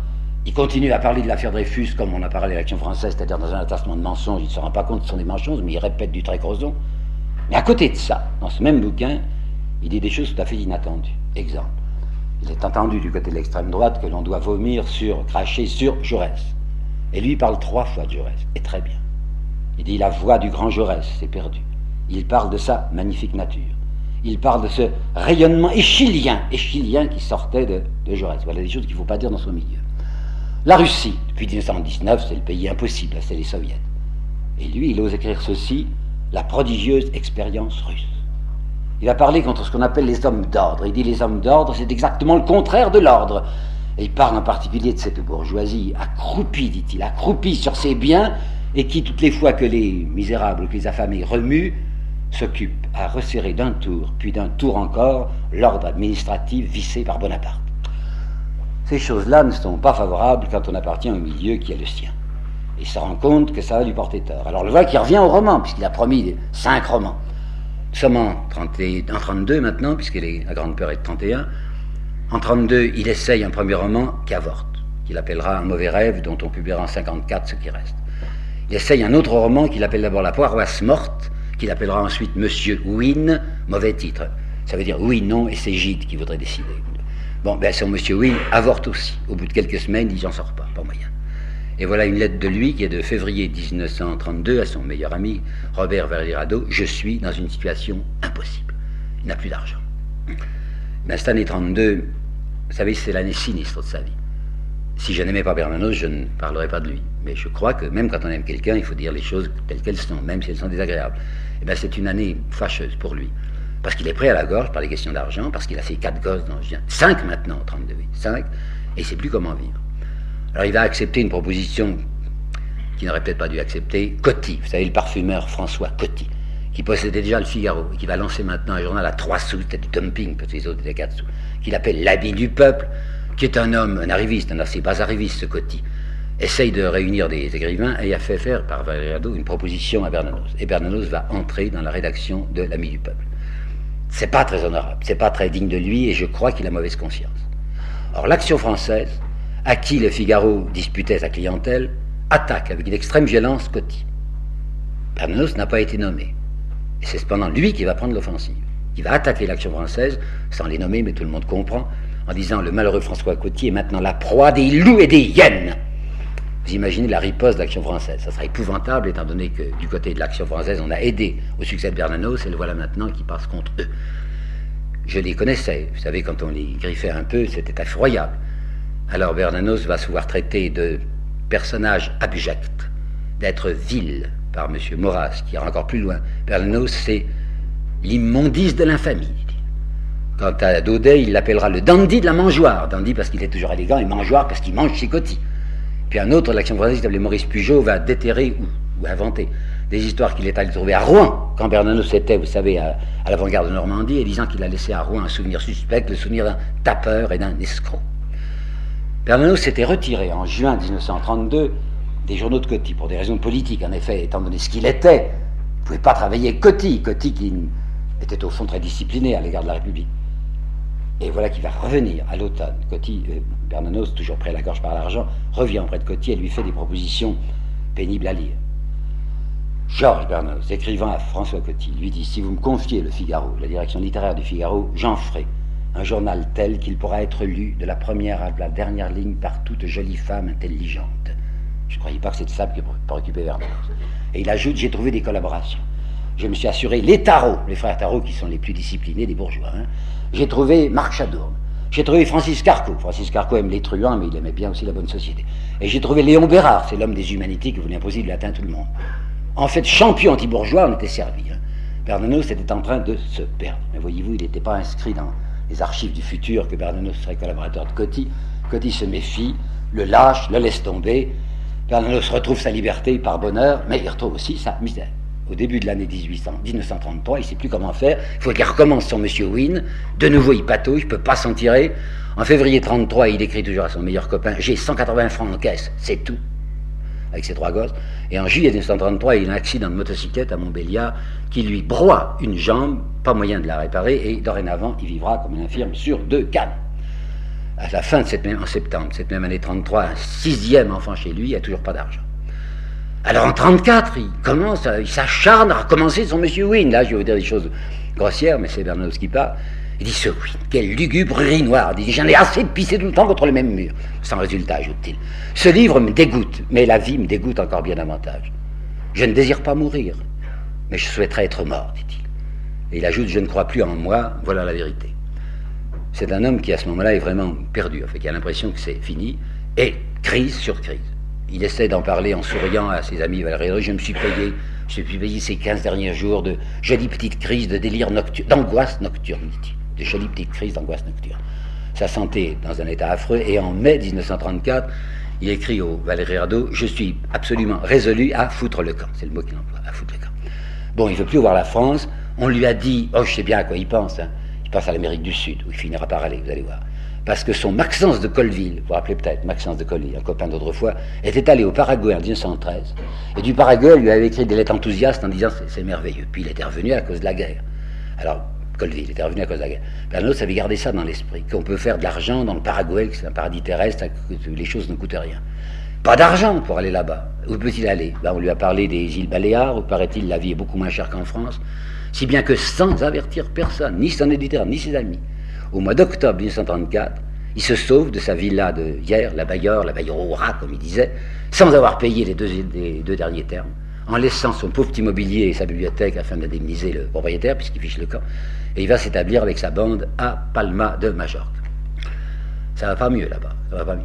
Speaker 3: il continue à parler de l'affaire Dreyfus comme on a parlé de l'action française, c'est-à-dire dans un attachement de mensonges, il ne se rend pas compte que ce sont des mensonges, mais il répète du très crozon. Mais à côté de ça, dans ce même bouquin, il dit des choses tout à fait inattendues. Exemple, il est entendu du côté de l'extrême droite que l'on doit vomir sur, cracher sur Jaurès. Et lui, il parle trois fois de Jaurès, et très bien. Il dit la voix du grand Jaurès, c'est perdu. Il parle de sa magnifique nature. Il parle de ce rayonnement échilien, qui sortait de, de Jaurès. Voilà des choses qu'il ne faut pas dire dans son milieu. La Russie, depuis 1919, c'est le pays impossible, c'est les soviets. Et lui, il ose écrire ceci la prodigieuse expérience russe. Il a parlé contre ce qu'on appelle les hommes d'ordre. Il dit les hommes d'ordre, c'est exactement le contraire de l'ordre. Et il parle en particulier de cette bourgeoisie accroupie, dit-il, accroupie sur ses biens, et qui, toutes les fois que les misérables, que les affamés remuent, s'occupe à resserrer d'un tour, puis d'un tour encore, l'ordre administratif vissé par Bonaparte. Ces choses-là ne sont pas favorables quand on appartient au milieu qui est le sien il se rend compte que ça va lui porter tort. Alors le voilà qui revient au roman, puisqu'il a promis cinq romans. Nous sommes en, 32 maintenant, puisque la grande peur est de 31. En 32, il essaye un premier roman qui avorte, qu'il appellera Un mauvais rêve, dont on publiera en 54 ce qui reste. Il essaye un autre roman qu'il appelle d'abord La paroisse morte, qu'il appellera ensuite Monsieur Win, mauvais titre. Ça veut dire oui, non, et c'est Gide qui voudrait décider. Bon, ben son Monsieur Win avorte aussi. Au bout de quelques semaines, il n'en sort pas, pas moyen. Et voilà une lettre de lui qui est de février 1932 à son meilleur ami Robert Verlirado. Je suis dans une situation impossible. Il n'a plus d'argent. Mais cette année 32, vous savez, c'est l'année sinistre de sa vie. Si je n'aimais pas Bernanos, je ne parlerais pas de lui. Mais je crois que même quand on aime quelqu'un, il faut dire les choses telles qu'elles sont, même si elles sont désagréables. Et eh bien, c'est une année fâcheuse pour lui. Parce qu'il est prêt à la gorge par les questions d'argent, parce qu'il a fait quatre gosses dans cinq maintenant, 32, cinq, et il sait plus comment vivre. Alors il va accepter une proposition qu'il n'aurait peut-être pas dû accepter, Coty, vous savez, le parfumeur François Coty, qui possédait déjà le Figaro, et qui va lancer maintenant un journal à 3 sous, c'était du dumping, parce que les autres étaient 4 sous, qu'il appelle l'habit du peuple, qui est un homme, un arriviste, un assez bas arriviste, ce Coty, essaye de réunir des écrivains et a fait faire par Valeriado une proposition à Bernanos. Et Bernanos va entrer dans la rédaction de l'Ami du peuple. C'est pas très honorable, c'est pas très digne de lui, et je crois qu'il a mauvaise conscience. Or, l'action française, à qui le Figaro disputait sa clientèle, attaque avec une extrême violence Coty. Bernanos n'a pas été nommé. C'est cependant lui qui va prendre l'offensive. Il va attaquer l'action française, sans les nommer, mais tout le monde comprend, en disant le malheureux François Coty est maintenant la proie des loups et des hyènes. Vous imaginez la riposte de l'action française. Ça sera épouvantable, étant donné que du côté de l'action française, on a aidé au succès de Bernanos, et le voilà maintenant qui passe contre eux. Je les connaissais. Vous savez, quand on les griffait un peu, c'était effroyable. Alors Bernanos va se voir traiter de personnage abject, d'être vil par M. Maurras, qui ira encore plus loin. Bernanos, c'est l'immondice de l'infamie. Quant à Daudet, il l'appellera le dandy de la mangeoire. Dandy parce qu'il est toujours élégant et mangeoire parce qu'il mange ses cotis. Puis un autre de l'action française, qui s'appelait Maurice Pugeot, va déterrer ou, inventer des histoires qu'il est allé trouver à Rouen, quand Bernanos était, vous savez, à, à l'avant-garde de Normandie, et disant qu'il a laissé à Rouen un souvenir suspect, le souvenir d'un tapeur et d'un escroc. Bernanos s'était retiré en juin 1932 des journaux de Coty pour des raisons politiques, en effet, étant donné ce qu'il était. Il ne pouvait pas travailler Coty, Coty qui était au fond très discipliné à l'égard de la République. Et voilà qu'il va revenir à l'automne. Coty, euh, Bernanos, toujours prêt à la gorge par l'argent, revient auprès de Coty et lui fait des propositions pénibles à lire. Georges Bernanos, écrivant à François Coty, lui dit Si vous me confiez le Figaro, la direction littéraire du Figaro, j'en ferai un journal tel qu'il pourra être lu de la première à la dernière ligne par toute jolie femme intelligente. Je ne croyais pas que c'était ça qui préoccupait Vernon. Et il ajoute J'ai trouvé des collaborations. Je me suis assuré les tarots, les frères tarots qui sont les plus disciplinés des bourgeois. hein. J'ai trouvé Marc Chadourne. J'ai trouvé Francis Carco. Francis Carco aime les truands, mais il aimait bien aussi la bonne société. Et j'ai trouvé Léon Bérard, c'est l'homme des humanités qui voulait imposer de latin à tout le monde. En fait, champion anti-bourgeois, on était servi. Hein. Bernanos était en train de se perdre. Mais voyez-vous, il n'était pas inscrit dans les archives du futur que Bernanos serait collaborateur de Coty. Coty se méfie, le lâche, le laisse tomber. Bernanos retrouve sa liberté par bonheur, mais il retrouve aussi sa misère. Au début de l'année 1800 1933, il ne sait plus comment faire. Il faut qu'il recommence son Monsieur Wynne. De nouveau, il patauge, il ne peut pas s'en tirer. En février 33, il écrit toujours à son meilleur copain J'ai 180 francs en caisse, c'est tout. Avec ses trois gosses. Et en juillet 1933, il a un accident de motocyclette à Montbéliard qui lui broie une jambe, pas moyen de la réparer, et dorénavant, il vivra comme un infirme sur deux cannes. À la fin de cette même, en septembre, cette même année 33, un sixième enfant chez lui, il n'y a toujours pas d'argent. Alors en 34, il commence, à- il s'acharne à recommencer son Monsieur Wynne. Là, je vais vous dire des choses grossières, mais c'est Bernanos qui parle. Il dit ce Wynne, quelle lugubrerie noire. Il dit j'en ai assez de pisser tout le temps contre le même mur. Sans résultat, ajoute-t-il. Ce livre me dégoûte, mais la vie me dégoûte encore bien davantage. Je ne désire pas mourir, mais je souhaiterais être mort, dit-il. Et il ajoute je ne crois plus en moi, voilà la vérité. C'est un homme qui à ce moment-là est vraiment perdu, en qui a l'impression que c'est fini, et crise sur crise. Il essaie d'en parler en souriant à ses amis Valérie. Je me suis payé, je me suis payé ces 15 derniers jours de jolies petites crises de délire nocturne, d'angoisse nocturne. De jolies petites crises d'angoisse nocturne. Sa santé dans un état affreux, et en mai 1934, il écrit au Valéry Radeau Je suis absolument résolu à foutre le camp. C'est le mot qu'il emploie, à foutre le camp. Bon, il ne veut plus voir la France. On lui a dit Oh, je sais bien à quoi il pense. hein. Il pense à l'Amérique du Sud, où il finira par aller, vous allez voir parce que son Maxence de Colville, vous vous rappelez peut-être, Maxence de Colville, un copain d'autrefois, était allé au Paraguay en 1913, et du Paraguay, lui avait écrit des lettres enthousiastes en disant c'est- merveilleux. Puis il était revenu à cause de la guerre. Alors, Colville était revenu à cause de la guerre. Bernanos avait gardé ça dans l'esprit, qu'on peut faire de l'argent dans le Paraguay, que c'est un paradis terrestre, coûte- les choses ne coûtent rien. Pas d'argent pour aller là-bas. Où peut-il aller? Ben, On lui a parlé des îles Baléares, où paraît-il la vie est beaucoup moins chère qu'en France, si bien que sans avertir personne, ni son éditeur, ni ses amis, au mois d'octobre 1934, il se sauve de sa villa de hier, la Bailleur, la rat, comme il disait, sans avoir payé les deux, derniers termes, en laissant son pauvre petit mobilier et sa bibliothèque afin d'indemniser le propriétaire, puisqu'il fiche le camp, et il va s'établir avec sa bande à Palma de Majorque. Ça va pas mieux là-bas, ça va pas mieux.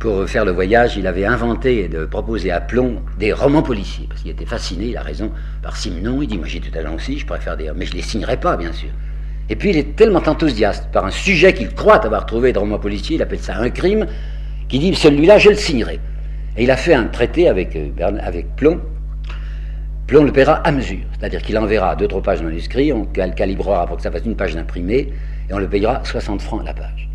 Speaker 3: Pour faire le voyage, il avait inventé de proposer à Plomb des romans policiers, parce qu'il était fasciné, il a raison, par Simon. Il dit Moi j'ai tout talent aussi, je faire des. Mais je les signerai pas, bien sûr. Et puis il est tellement enthousiaste par un sujet qu'il croit avoir trouvé de roman policier, il appelle ça un crime, qu'il dit Celui-là, je le signerai. Et il a fait un traité avec, euh, Plomb. Plomb le paiera à mesure, c'est-à-dire qu'il enverra deux, trois pages de manuscrits, on cal- calibrera pour que ça fasse une page d'imprimé, et on le payera 60 francs la page.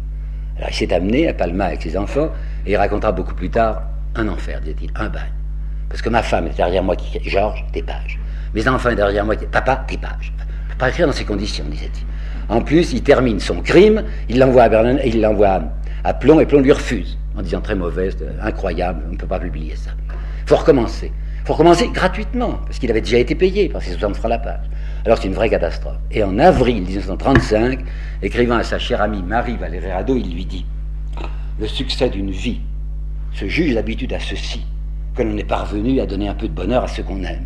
Speaker 3: Alors il s'est amené à Palma avec ses enfants, et il racontera beaucoup plus tard un enfer, disait-il, un bagne. Parce que ma femme est derrière moi qui Georges, tes pages. Mes enfants derrière moi qui Papa, tes pages. Je ne peux pas écrire dans ces conditions, disait-il. En plus, il termine son crime, il l'envoie à Berlin, il l'envoie à, Plomb, et Plomb lui refuse, en disant très mauvaise, euh, incroyable, on ne peut pas publier ça. Il faut recommencer. Il faut recommencer gratuitement, parce qu'il avait déjà été payé par ses 60 francs la page. Alors c'est une vraie catastrophe. Et en avril 1935, écrivant à sa chère amie Marie Valérie il lui dit Le succès d'une vie se juge d'habitude à ceci, que l'on est parvenu à donner un peu de bonheur à ceux qu'on aime.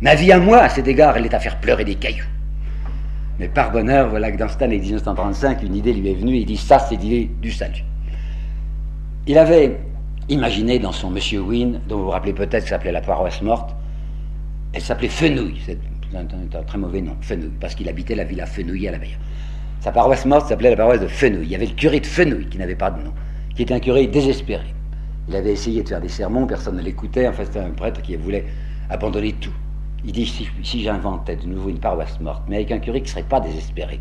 Speaker 3: Ma vie à moi, à cet égard, elle est à faire pleurer des cailloux. Mais par bonheur, voilà que dans cette année 1935, une idée lui est venue, il dit ça, c'est l'idée du salut. Il avait imaginé dans son Monsieur Wynne, dont vous vous rappelez peut-être, qui s'appelait la paroisse morte, elle s'appelait Fenouille, c'est un très mauvais nom, Fenouille, parce qu'il habitait la villa Fenouille à la Bayer. Sa paroisse morte s'appelait la paroisse de Fenouille. Il y avait le curé de Fenouille, qui n'avait pas de nom, qui était un curé désespéré. Il avait essayé de faire des sermons, personne ne l'écoutait, en fait c'était un prêtre qui voulait abandonner tout. Il dit, si, j'inventais de nouveau une paroisse morte, mais avec un curé qui ne serait pas désespéré,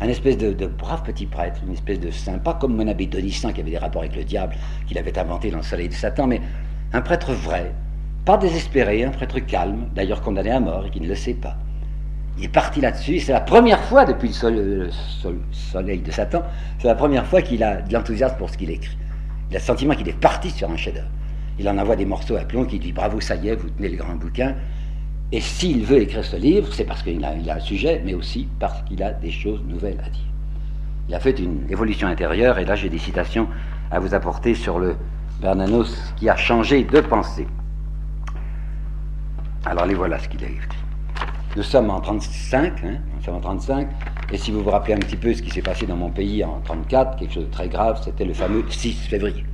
Speaker 3: un espèce de, brave petit prêtre, une espèce de saint, pas comme mon abbé Donissin qui avait des rapports avec le diable, qu'il avait inventé dans le soleil de Satan, mais un prêtre vrai, pas désespéré, un prêtre calme, d'ailleurs condamné à mort et qui ne le sait pas. Il est parti là-dessus, c'est la première fois depuis le, sol- le sol- soleil de Satan, c'est la première fois qu'il a de l'enthousiasme pour ce qu'il écrit. Il a le sentiment qu'il est parti sur un chef-d'œuvre. Il en envoie des morceaux à plomb qui dit bravo, ça y est, vous tenez le grand bouquin. Et s'il veut écrire ce livre, c'est parce qu'il a, il a un sujet, mais aussi parce qu'il a des choses nouvelles à dire. Il a fait une évolution intérieure, et là j'ai des citations à vous apporter sur le Bernanos qui a changé de pensée. Alors les voilà ce qu'il a dit. Nous sommes en 35, hein, nous sommes en 35, et si vous vous rappelez un petit peu ce qui s'est passé dans mon pays en 34, quelque chose de très grave, c'était le fameux 6 février.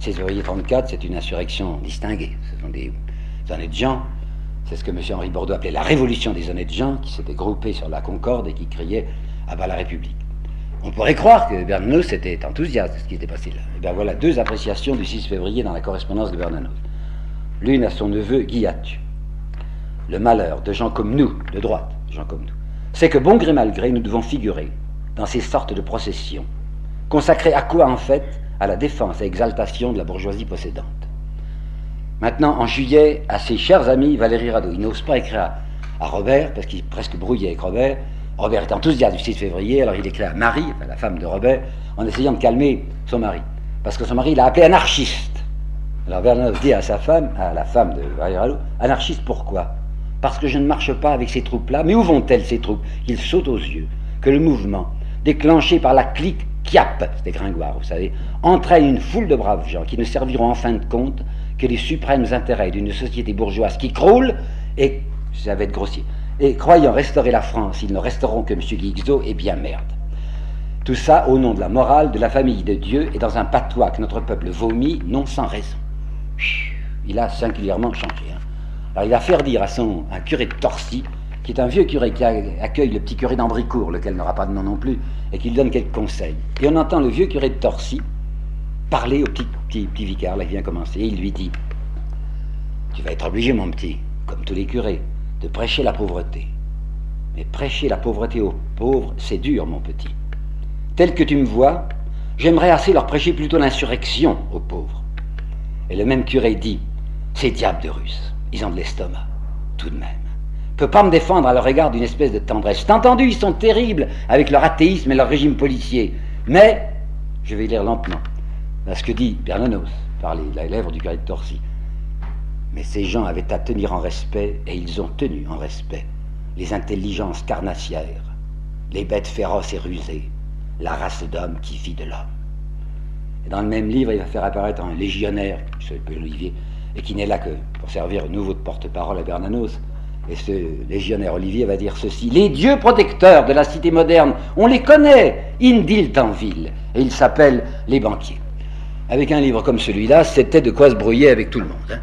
Speaker 3: 6 février 34, c'est une insurrection distinguée. Ce sont des honnêtes gens, c'est ce que M. Henri Bordeaux appelait la révolution des honnêtes gens, qui s'étaient groupés sur la Concorde et qui criaient à bas la République. On pourrait croire que Bernanos était enthousiaste de ce qui était passé là. Et bien voilà deux appréciations du 6 février dans la correspondance de Bernanos. L'une à son neveu Guillatu. Le malheur de gens comme nous, de droite, gens comme nous, c'est que bon gré mal gré, nous devons figurer dans ces sortes de processions, consacrées à quoi en fait? À la défense et exaltation de la bourgeoisie possédante. Maintenant, en juillet, à ses chers amis Valérie Radeau, il n'ose pas écrire à, Robert, parce qu'il est presque brouillé avec Robert, Robert est enthousiaste du 6 février, alors il écrit à Marie, la femme de Robert, en essayant de calmer son mari. Parce que son mari l'a appelé anarchiste. Alors Bernanos dit à sa femme, à la femme de Valérie anarchiste pourquoi? Parce que je ne marche pas avec ces troupes-là. Mais où vont-elles ces troupes? Qu'il saute aux yeux que le mouvement, déclenché par la clique Kiap, c'était Gringoire, vous savez, entraîne une foule de braves gens qui ne serviront en fin de compte que les suprêmes intérêts d'une société bourgeoise qui croule et, ça va être grossier, et croyant restaurer la France, ils ne resteront que M. Guixot, et bien merde. Tout ça au nom de la morale, de la famille de Dieu, et dans un patois que notre peuple vomit, non sans raison. Il a singulièrement changé. Hein. Alors il va faire dire à son un curé de Torcy, qui est un vieux curé qui accueille le petit curé d'Ambricourt, lequel n'aura pas de nom non plus, et qui lui donne quelques conseils. Et on entend le vieux curé de Torcy parler au petit, petit, petit vicaire, là, qui vient commencer, il lui dit Tu vas être obligé, mon petit, comme tous les curés, de prêcher la pauvreté. Mais prêcher la pauvreté aux pauvres, c'est dur, mon petit. Tel que tu me vois, j'aimerais assez leur prêcher plutôt l'insurrection aux pauvres. Et le même curé dit Ces diables de Russes, ils ont de l'estomac, tout de même. Peut pas me défendre à leur égard d'une espèce de tendresse. T'as entendu, ils sont terribles avec leur athéisme et leur régime policier. Mais, je vais lire lentement, ce que dit Bernanos par les, lèvres du curé de Torcy. Mais ces gens avaient à tenir en respect, et ils ont tenu en respect, les intelligences carnassières, les bêtes féroces et rusées, la race d'hommes qui vit de l'homme. Et dans le même livre, il va faire apparaître un légionnaire, qui s'appelle Olivier, et qui n'est là que pour servir nouveau de porte-parole à Bernanos. Et ce légionnaire Olivier va dire ceci Les dieux protecteurs de la cité moderne, on les connaît, ils en ville, et ils s'appellent les banquiers. Avec un livre comme celui-là, c'était de quoi se brouiller avec tout le monde. Hein.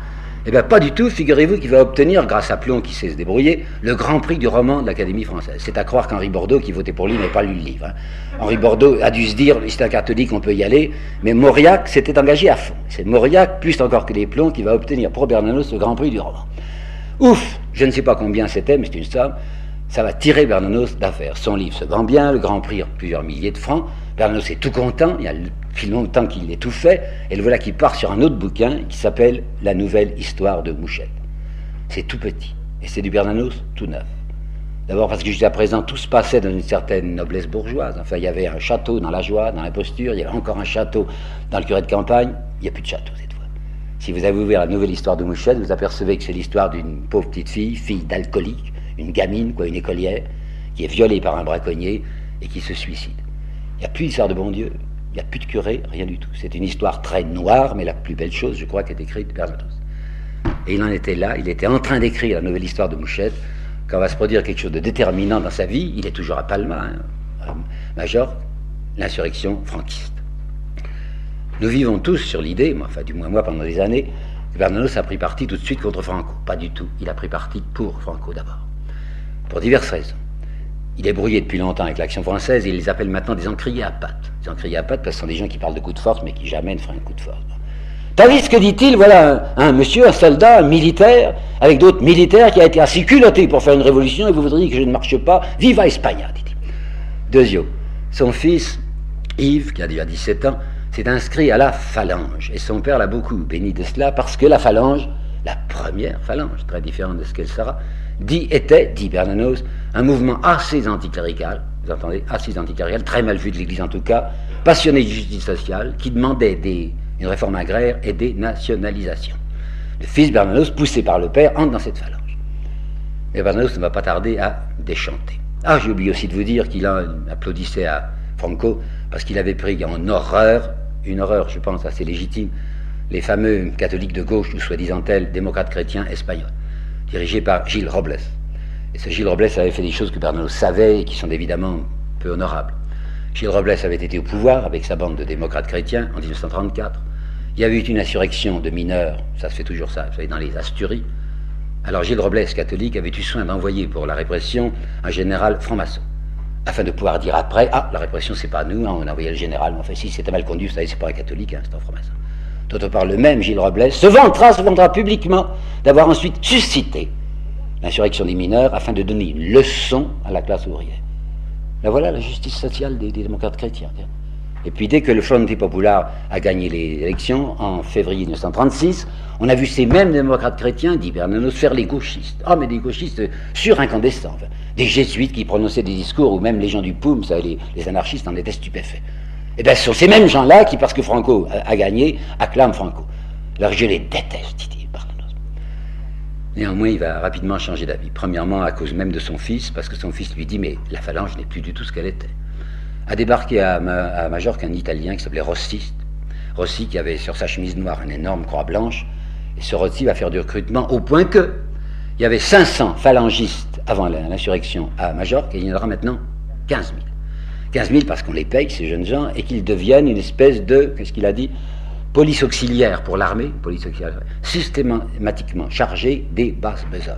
Speaker 3: Eh bien, pas du tout. Figurez-vous qu'il va obtenir, grâce à Plon qui sait se débrouiller, le grand prix du roman de l'Académie française. C'est à croire qu'Henri Bordeaux, qui votait pour lui, n'avait pas lu le livre. Hein. Henri Bordeaux a dû se dire, c'est un catholique, on peut y aller, mais Mauriac s'était engagé à fond. C'est Mauriac, plus encore que les Plombs, qui va obtenir pour Bernanos le grand prix du roman. Ouf Je ne sais pas combien c'était, mais c'est une somme. Ça va tirer Bernanos d'affaires. Son livre se vend bien, le grand prix, plusieurs milliers de francs. Bernanos est tout content, il y a depuis longtemps qu'il ait tout fait, et le voilà qui part sur un autre bouquin qui s'appelle La nouvelle histoire de Mouchette. C'est tout petit, et c'est du Bernanos tout neuf. D'abord parce que jusqu'à présent, tout se passait dans une certaine noblesse bourgeoise. Enfin, il y avait un château dans la joie, dans l'imposture, il y avait encore un château dans le curé de campagne, il n'y a plus de château cette fois. Si vous avez ouvert la nouvelle histoire de Mouchette, vous apercevez que c'est l'histoire d'une pauvre petite fille, fille d'alcoolique, une gamine, quoi, une écolière, qui est violée par un braconnier et qui se suicide. Il n'y a plus d'histoire de bon Dieu, il n'y a plus de curé, rien du tout. C'est une histoire très noire, mais la plus belle chose, je crois, qu'est écrite Bernanos. Et il en était là, il était en train d'écrire la nouvelle histoire de Mouchette. Quand va se produire quelque chose de déterminant dans sa vie, il est toujours à Palma, hein, Major, l'insurrection franquiste. Nous vivons tous sur l'idée, enfin du moins moi pendant des années, que Bernanos a pris parti tout de suite contre Franco. Pas du tout, il a pris parti pour Franco d'abord. Pour diverses raisons. Il est brouillé depuis longtemps avec l'action française et il les appelle maintenant des encriers à pattes. Des encriers à pattes parce que ce sont des gens qui parlent de coups de force mais qui jamais ne feraient un coup de force. Ce que dit-il? Voilà un, monsieur, un soldat, un militaire, avec d'autres militaires qui a été assez culotté pour faire une révolution et vous voudriez que je ne marche pas. Viva Espagne, dit-il. Deuxièmement, son fils, Yves, qui a déjà 17 ans, s'est inscrit à la phalange. Et son père l'a beaucoup béni de cela parce que la phalange, la première phalange, très différente de ce qu'elle sera, dit, était, dit Bernanos, un mouvement assez anticlérical, vous entendez, assez anticlérical, très mal vu de l'Église en tout cas, passionné de justice sociale, qui demandait une réforme agraire et des nationalisations. Le fils Bernanos, poussé par le père, entre dans cette phalange. Et Bernanos ne va pas tarder à déchanter. Ah, j'ai oublié aussi de vous dire qu'il applaudissait à Franco, parce qu'il avait pris en horreur, une horreur, je pense, assez légitime, les fameux catholiques de gauche, ou soi-disant tels, démocrates chrétiens espagnols, dirigés par Gilles Robles. Et ce Gilles Robles avait fait des choses que Bernanos savait et qui sont évidemment peu honorables. Gilles Robles avait été au pouvoir avec sa bande de démocrates chrétiens en 1934. Il y avait eu une insurrection de mineurs, ça se fait toujours ça, vous savez, dans les Asturies. Alors Gilles Robles, catholique, avait eu soin d'envoyer pour la répression un général franc-maçon, afin de pouvoir dire après, ah, la répression c'est pas nous, hein, on a envoyé le général, mais enfin si c'était mal conduit, vous savez, c'est pas un catholique, hein, c'est un franc-maçon. D'autre part, le même Gilles Robles se vantera, se vantera publiquement d'avoir ensuite suscité l'insurrection des mineurs afin de donner une leçon à la classe ouvrière. Là voilà la justice sociale des, démocrates chrétiens. Et puis dès que le Front Populaire a gagné les élections, en février 1936, on a vu ces mêmes démocrates chrétiens, dit Bernanos, faire les gauchistes. Ah, mais des gauchistes surincandescents, des jésuites qui prononçaient des discours où même les gens du POUM, les, les anarchistes en étaient stupéfaits. Et eh bien ce sont ces mêmes gens-là qui, parce que Franco a, gagné, acclament Franco. Alors je les déteste, dit Néanmoins, il va rapidement changer d'avis. Premièrement, à cause même de son fils, parce que son fils lui dit Mais la phalange n'est plus du tout ce qu'elle était. A débarqué à, à Majorque un Italien qui s'appelait Rossi. Rossi qui avait sur sa chemise noire une énorme croix blanche. Et ce Rossi va faire du recrutement au point que il y avait 500 phalangistes avant l'insurrection à Majorque et il y en aura maintenant 15 000. 15 000 parce qu'on les paye, ces jeunes gens, et qu'ils deviennent une espèce de, qu'est-ce qu'il a dit police auxiliaire pour l'armée, police auxiliaire, systématiquement chargée des basses besognes.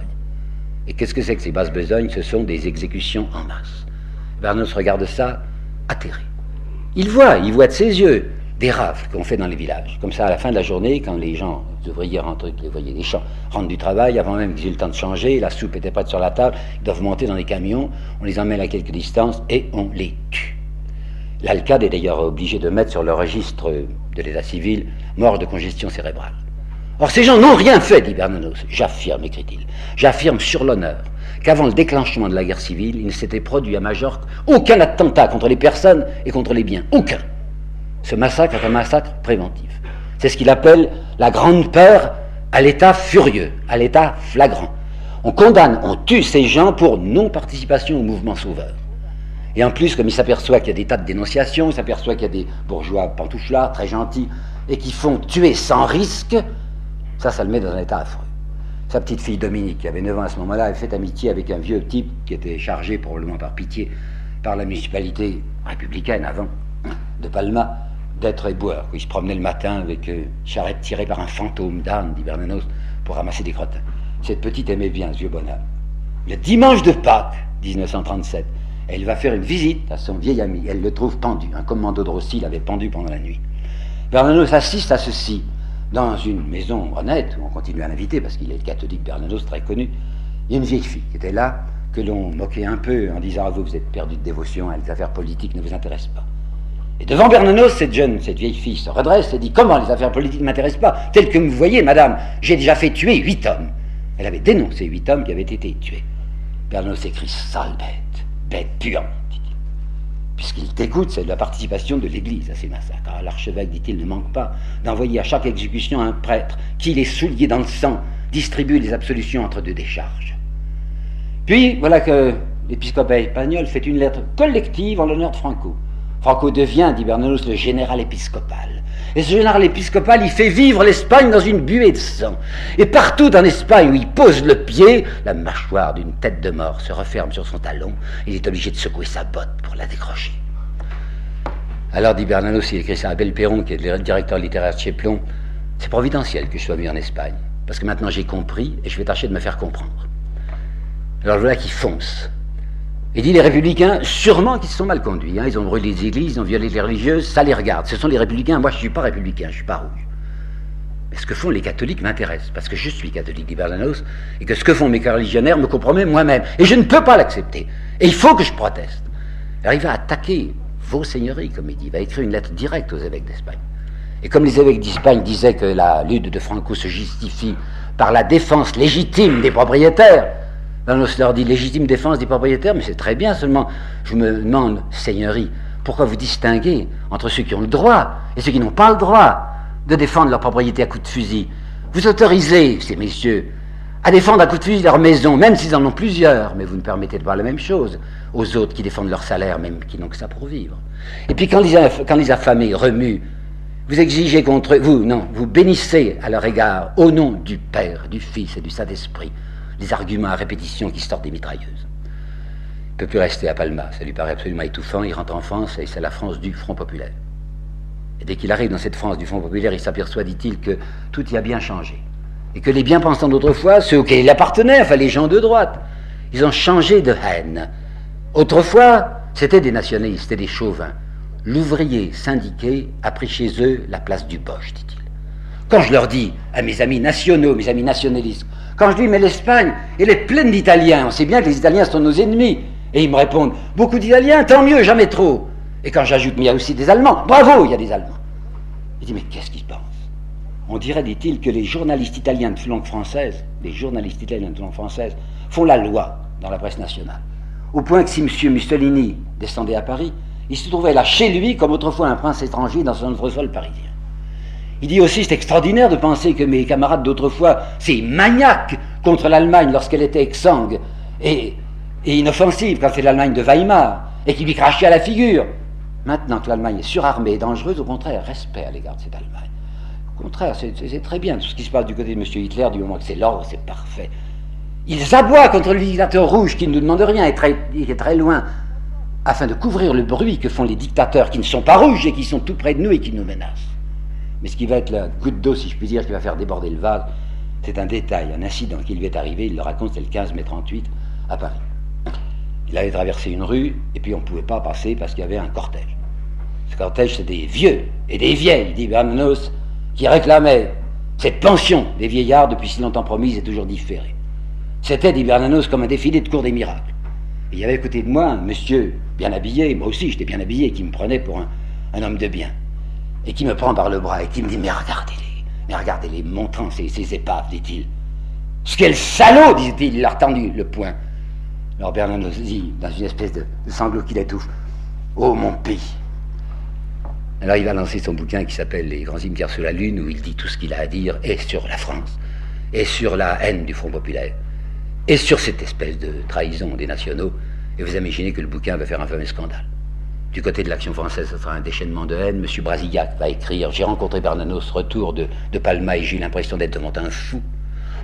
Speaker 3: Et qu'est-ce que c'est que ces basses besognes? Ce sont des exécutions en masse. Bernos regarde ça atterré. Il voit, il voit de ses yeux des rafles qu'on fait dans les villages. Comme ça, à la fin de la journée, quand les gens, les ouvriers rentrent, les ouvriers des champs, rentrent du travail, avant même qu'ils aient le temps de changer, la soupe était prête sur la table, ils doivent monter dans les camions, on les emmène à quelques distances et on les tue. L'ALCAD est d'ailleurs obligé de mettre sur le registre de l'état civil mort de congestion cérébrale. Or, ces gens n'ont rien fait, dit Bernanos. J'affirme, écrit-il, j'affirme sur l'honneur qu'avant le déclenchement de la guerre civile, il ne s'était produit à Majorque aucun attentat contre les personnes et contre les biens. Aucun. Ce massacre est un massacre préventif. C'est ce qu'il appelle la grande peur à l'état furieux, à l'état flagrant. On condamne, on tue ces gens pour non-participation au mouvement sauveur. Et en plus, comme il s'aperçoit qu'il y a des tas de dénonciations, il s'aperçoit qu'il y a des bourgeois pantouflards très gentils et qui font tuer sans risque, ça, ça le met dans un état affreux. Sa petite fille Dominique, qui avait 9 ans à ce moment-là, avait fait amitié avec un vieux type qui était chargé, probablement par pitié, par la municipalité républicaine avant, de Palma, d'être éboueur. Il se promenait le matin avec une charrette tirée par un fantôme d'âne, dit Bernanos, pour ramasser des crottins. Cette petite aimait bien ce vieux bonhomme. Le dimanche de Pâques, 1937, elle va faire une visite à son vieil ami. Elle le trouve pendu. Un commando de Rossi l'avait pendu pendant la nuit. Bernanos assiste à ceci dans une maison honnête, où on continue à l'inviter parce qu'il est catholique Bernanos très connu. Il y a une vieille fille qui était là, que l'on moquait un peu en disant à vous, vous êtes perdu de dévotion, les affaires politiques ne vous intéressent pas. Et devant Bernanos, cette jeune, cette vieille fille se redresse et dit Comment les affaires politiques ne m'intéressent pas Tel que vous voyez, madame, j'ai déjà fait tuer huit hommes. Elle avait dénoncé huit hommes qui avaient été tués. Bernanos écrit Sale bête bête puante. Puisqu'il dégoûte, c'est de la participation de l'Église à ces massacres. Ah, l'archevêque, dit-il, ne manque pas d'envoyer à chaque exécution un prêtre qui, les souliers dans le sang, distribue les absolutions entre deux décharges. Puis, voilà que l'épiscopat espagnol fait une lettre collective en l'honneur de Franco. Franco devient, dit Bernanos, le général épiscopal. Et ce général épiscopal, il fait vivre l'Espagne dans une buée de sang. Et partout en Espagne où il pose le pied, la mâchoire d'une tête de mort se referme sur son talon. Il est obligé de secouer sa botte pour la décrocher. Alors, dit Bernanos, il écrit ça à Belperron, qui est le directeur littéraire de Cheplon, c'est providentiel que je sois venu en Espagne, parce que maintenant j'ai compris et je vais tâcher de me faire comprendre. Alors voilà qu'il fonce. Il dit les républicains, sûrement qu'ils se sont mal conduits. Hein. Ils ont brûlé les églises, ils ont violé les religieuses, ça les regarde. Ce sont les républicains. Moi, je ne suis pas républicain, je ne suis pas rouge. Mais ce que font les catholiques m'intéresse, parce que je suis catholique, dit Berlanos, et que ce que font mes religionnaires me compromet moi-même. Et je ne peux pas l'accepter. Et il faut que je proteste. Alors il va attaquer vos seigneuries, comme il dit. Il va écrire une lettre directe aux évêques d'Espagne. Et comme les évêques d'Espagne disaient que la lutte de Franco se justifie par la défense légitime des propriétaires, Bernos leur dit légitime défense des propriétaires, mais c'est très bien, seulement. Je me demande, Seigneurie, pourquoi vous distinguez entre ceux qui ont le droit et ceux qui n'ont pas le droit de défendre leur propriété à coups de fusil? Vous autorisez ces messieurs à défendre à coup de fusil leur maison, même s'ils en ont plusieurs, mais vous ne permettez de voir la même chose aux autres qui défendent leur salaire, même qui n'ont que ça pour vivre. Et puis quand les, quand les affamés remuent, vous exigez contre vous, non, vous bénissez à leur égard, au nom du Père, du Fils et du Saint-Esprit, les arguments à répétition qui sortent des mitrailleuses. Il ne peut plus rester à Palma, ça lui paraît absolument étouffant, il rentre en France et c'est la France du Front Populaire. Et dès qu'il arrive dans cette France du Front Populaire, il s'aperçoit, dit-il, que tout y a bien changé. Et que les bien-pensants d'autrefois, ceux auxquels il appartenait, enfin les gens de droite, ils ont changé de haine. Autrefois, c'était des nationalistes, c'était des chauvins. L'ouvrier syndiqué a pris chez eux la place du Boche, dit-il. Quand je leur dis à mes amis nationaux, mes amis nationalistes, quand je dis mais l'Espagne, elle est pleine d'Italiens, on sait bien que les Italiens sont nos ennemis, et ils me répondent beaucoup d'Italiens, tant mieux, jamais trop. Et quand j'ajoute mais il y a aussi des Allemands, bravo, il y a des Allemands. Il dit mais qu'est-ce qu'ils pensent On dirait, dit-il, que les journalistes italiens de langue française, les journalistes italiens de langue française, font la loi dans la presse nationale. Au point que si M. Mussolini descendait à Paris, il se trouvait là chez lui comme autrefois un prince étranger dans un sol parisien. Il dit aussi, c'est extraordinaire de penser que mes camarades d'autrefois, ces maniaques contre l'Allemagne lorsqu'elle était exsangue et, inoffensive quand c'est l'Allemagne de Weimar, et qui lui crachait à la figure. Maintenant que l'Allemagne est surarmée et dangereuse, au contraire, respect à l'égard de cette Allemagne. Au contraire, c'est très bien tout ce qui se passe du côté de M. Hitler, du moment que c'est l'ordre, c'est parfait. Ils aboient contre le dictateur rouge qui ne nous demande rien et qui est très loin, afin de couvrir le bruit que font les dictateurs qui ne sont pas rouges et qui sont tout près de nous et qui nous menacent. Mais ce qui va être la goutte d'eau, si je puis dire, qui va faire déborder le vase, c'est un détail, un incident qui lui est arrivé, il le raconte, c'est le 15 mai 38 à Paris. Il avait traversé une rue et puis on ne pouvait pas passer parce qu'il y avait un cortège. Ce cortège, c'est des vieux et des vieilles, dit Bernanos, qui réclamaient cette pension des vieillards depuis si longtemps promise et toujours différée. C'était, dit Bernanos, comme un défilé de cours des miracles. il y avait à côté de moi un monsieur bien habillé, moi aussi j'étais bien habillé, qui me prenait pour un, homme de bien, et qui me prend par le bras et qui me dit Mais regardez-les, mais regardez-les, montrant ces, ces épaves, dit-il. Ce qu'est le salaud, dit-il, il a retendu le poing. Alors Bernanos dit, dans une espèce de, sanglot qui l'étouffe Oh mon pays alors il va lancer son bouquin qui s'appelle Les grands hymnes sur la Lune, où il dit tout ce qu'il a à dire, et sur la France, et sur la haine du Front populaire, et sur cette espèce de trahison des nationaux. Et vous imaginez que le bouquin va faire un fameux scandale. Du côté de l'action française, ce sera un déchaînement de haine. M. Brasillac va écrire J'ai rencontré Bernanos, retour de, Palma, et j'ai eu l'impression d'être devant un fou.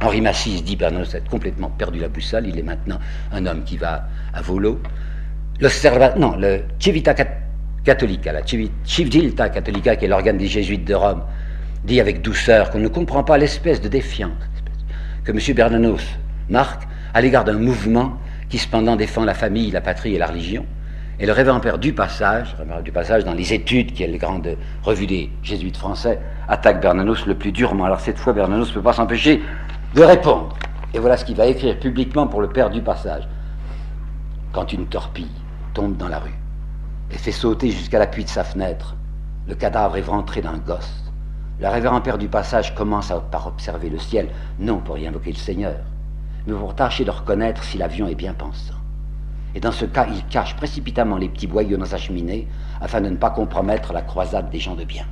Speaker 3: Henri Massis dit Bernanos a complètement perdu la boussole, il est maintenant un homme qui va à volo. non, le Civita catholique, la Civiltà Catholica, qui est l'organe des jésuites de Rome, dit avec douceur qu'on ne comprend pas l'espèce de défiance que M. Bernanos marque à l'égard d'un mouvement qui cependant défend la famille, la patrie et la religion. Et le révérend père du passage, du passage dans les études, qui est la grande revue des jésuites français, attaque Bernanos le plus durement. Alors cette fois, Bernanos ne peut pas s'empêcher de répondre. Et voilà ce qu'il va écrire publiquement pour le père du passage. Quand une torpille tombe dans la rue, et fait sauter jusqu'à l'appui de sa fenêtre le cadavre éventré d'un gosse. Le révérend père du passage commence par observer le ciel, non pour y invoquer le Seigneur, mais pour tâcher de reconnaître si l'avion est bien pensant. Et dans ce cas, il cache précipitamment les petits boyaux dans sa cheminée afin de ne pas compromettre la croisade des gens de bien.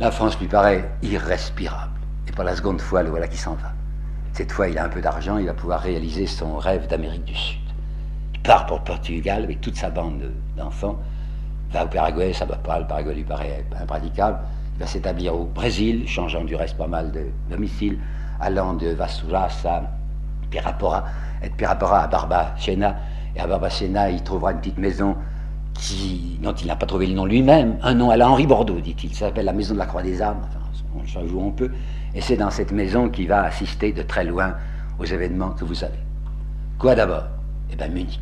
Speaker 3: La France lui paraît irrespirable. Et pour la seconde fois, le voilà qui s'en va. Cette fois, il a un peu d'argent, il va pouvoir réaliser son rêve d'Amérique du Sud part pour le Portugal avec toute sa bande d'enfants, va au Paraguay, ça ne va pas, le Paraguay lui paraît impraticable, il va s'établir au Brésil, changeant du reste pas mal de domicile, allant de Vassourasa à Pirapora, et de Pirapora à Barbacena, et à Barbacena, il trouvera une petite maison dont il n'a pas trouvé le nom lui-même, un nom à la Henri Bordeaux, dit-il, ça s'appelle la maison de la Croix des Armes, enfin, on change où on peut, et c'est dans cette maison qu'il va assister de très loin aux événements que vous savez. Quoi d'abord? Eh bien Munich.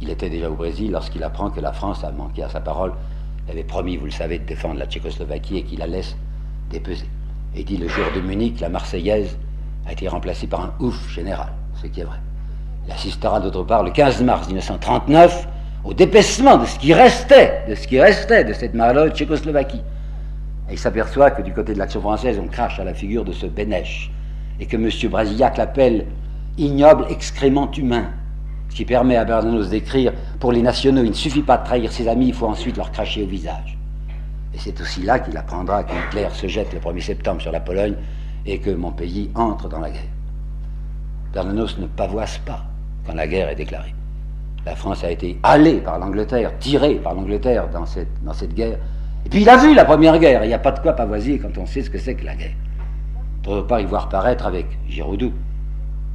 Speaker 3: Il était déjà au Brésil lorsqu'il apprend que la France a manqué à sa parole. Il avait promis, vous le savez, de défendre la Tchécoslovaquie et qu'il la laisse dépeser. Et dit le jour de Munich, la Marseillaise a été remplacée par un ouf général, ce qui est vrai. Il assistera d'autre part le 15 mars 1939 au dépaissement de ce qui restait, de ce qui restait de cette malheureuse Tchécoslovaquie. Il s'aperçoit que du côté de l'action française, on crache à la figure de ce Bénèche, et que M. Brasillac l'appelle ignoble excrément humain ce qui permet à Bernanos d'écrire Pour les nationaux, il ne suffit pas de trahir ses amis, il faut ensuite leur cracher au visage. Et c'est aussi là qu'il apprendra que Hitler se jette le 1er septembre sur la Pologne et que mon pays entre dans la guerre. Bernanos ne pavoise pas quand la guerre est déclarée. La France a été allée par l'Angleterre, tirée par l'Angleterre dans cette, guerre. Et puis il a vu la première guerre, il n'y a pas de quoi pavoiser quand on sait ce que c'est que la guerre. D'autre part, y voir paraître avec Giraudoux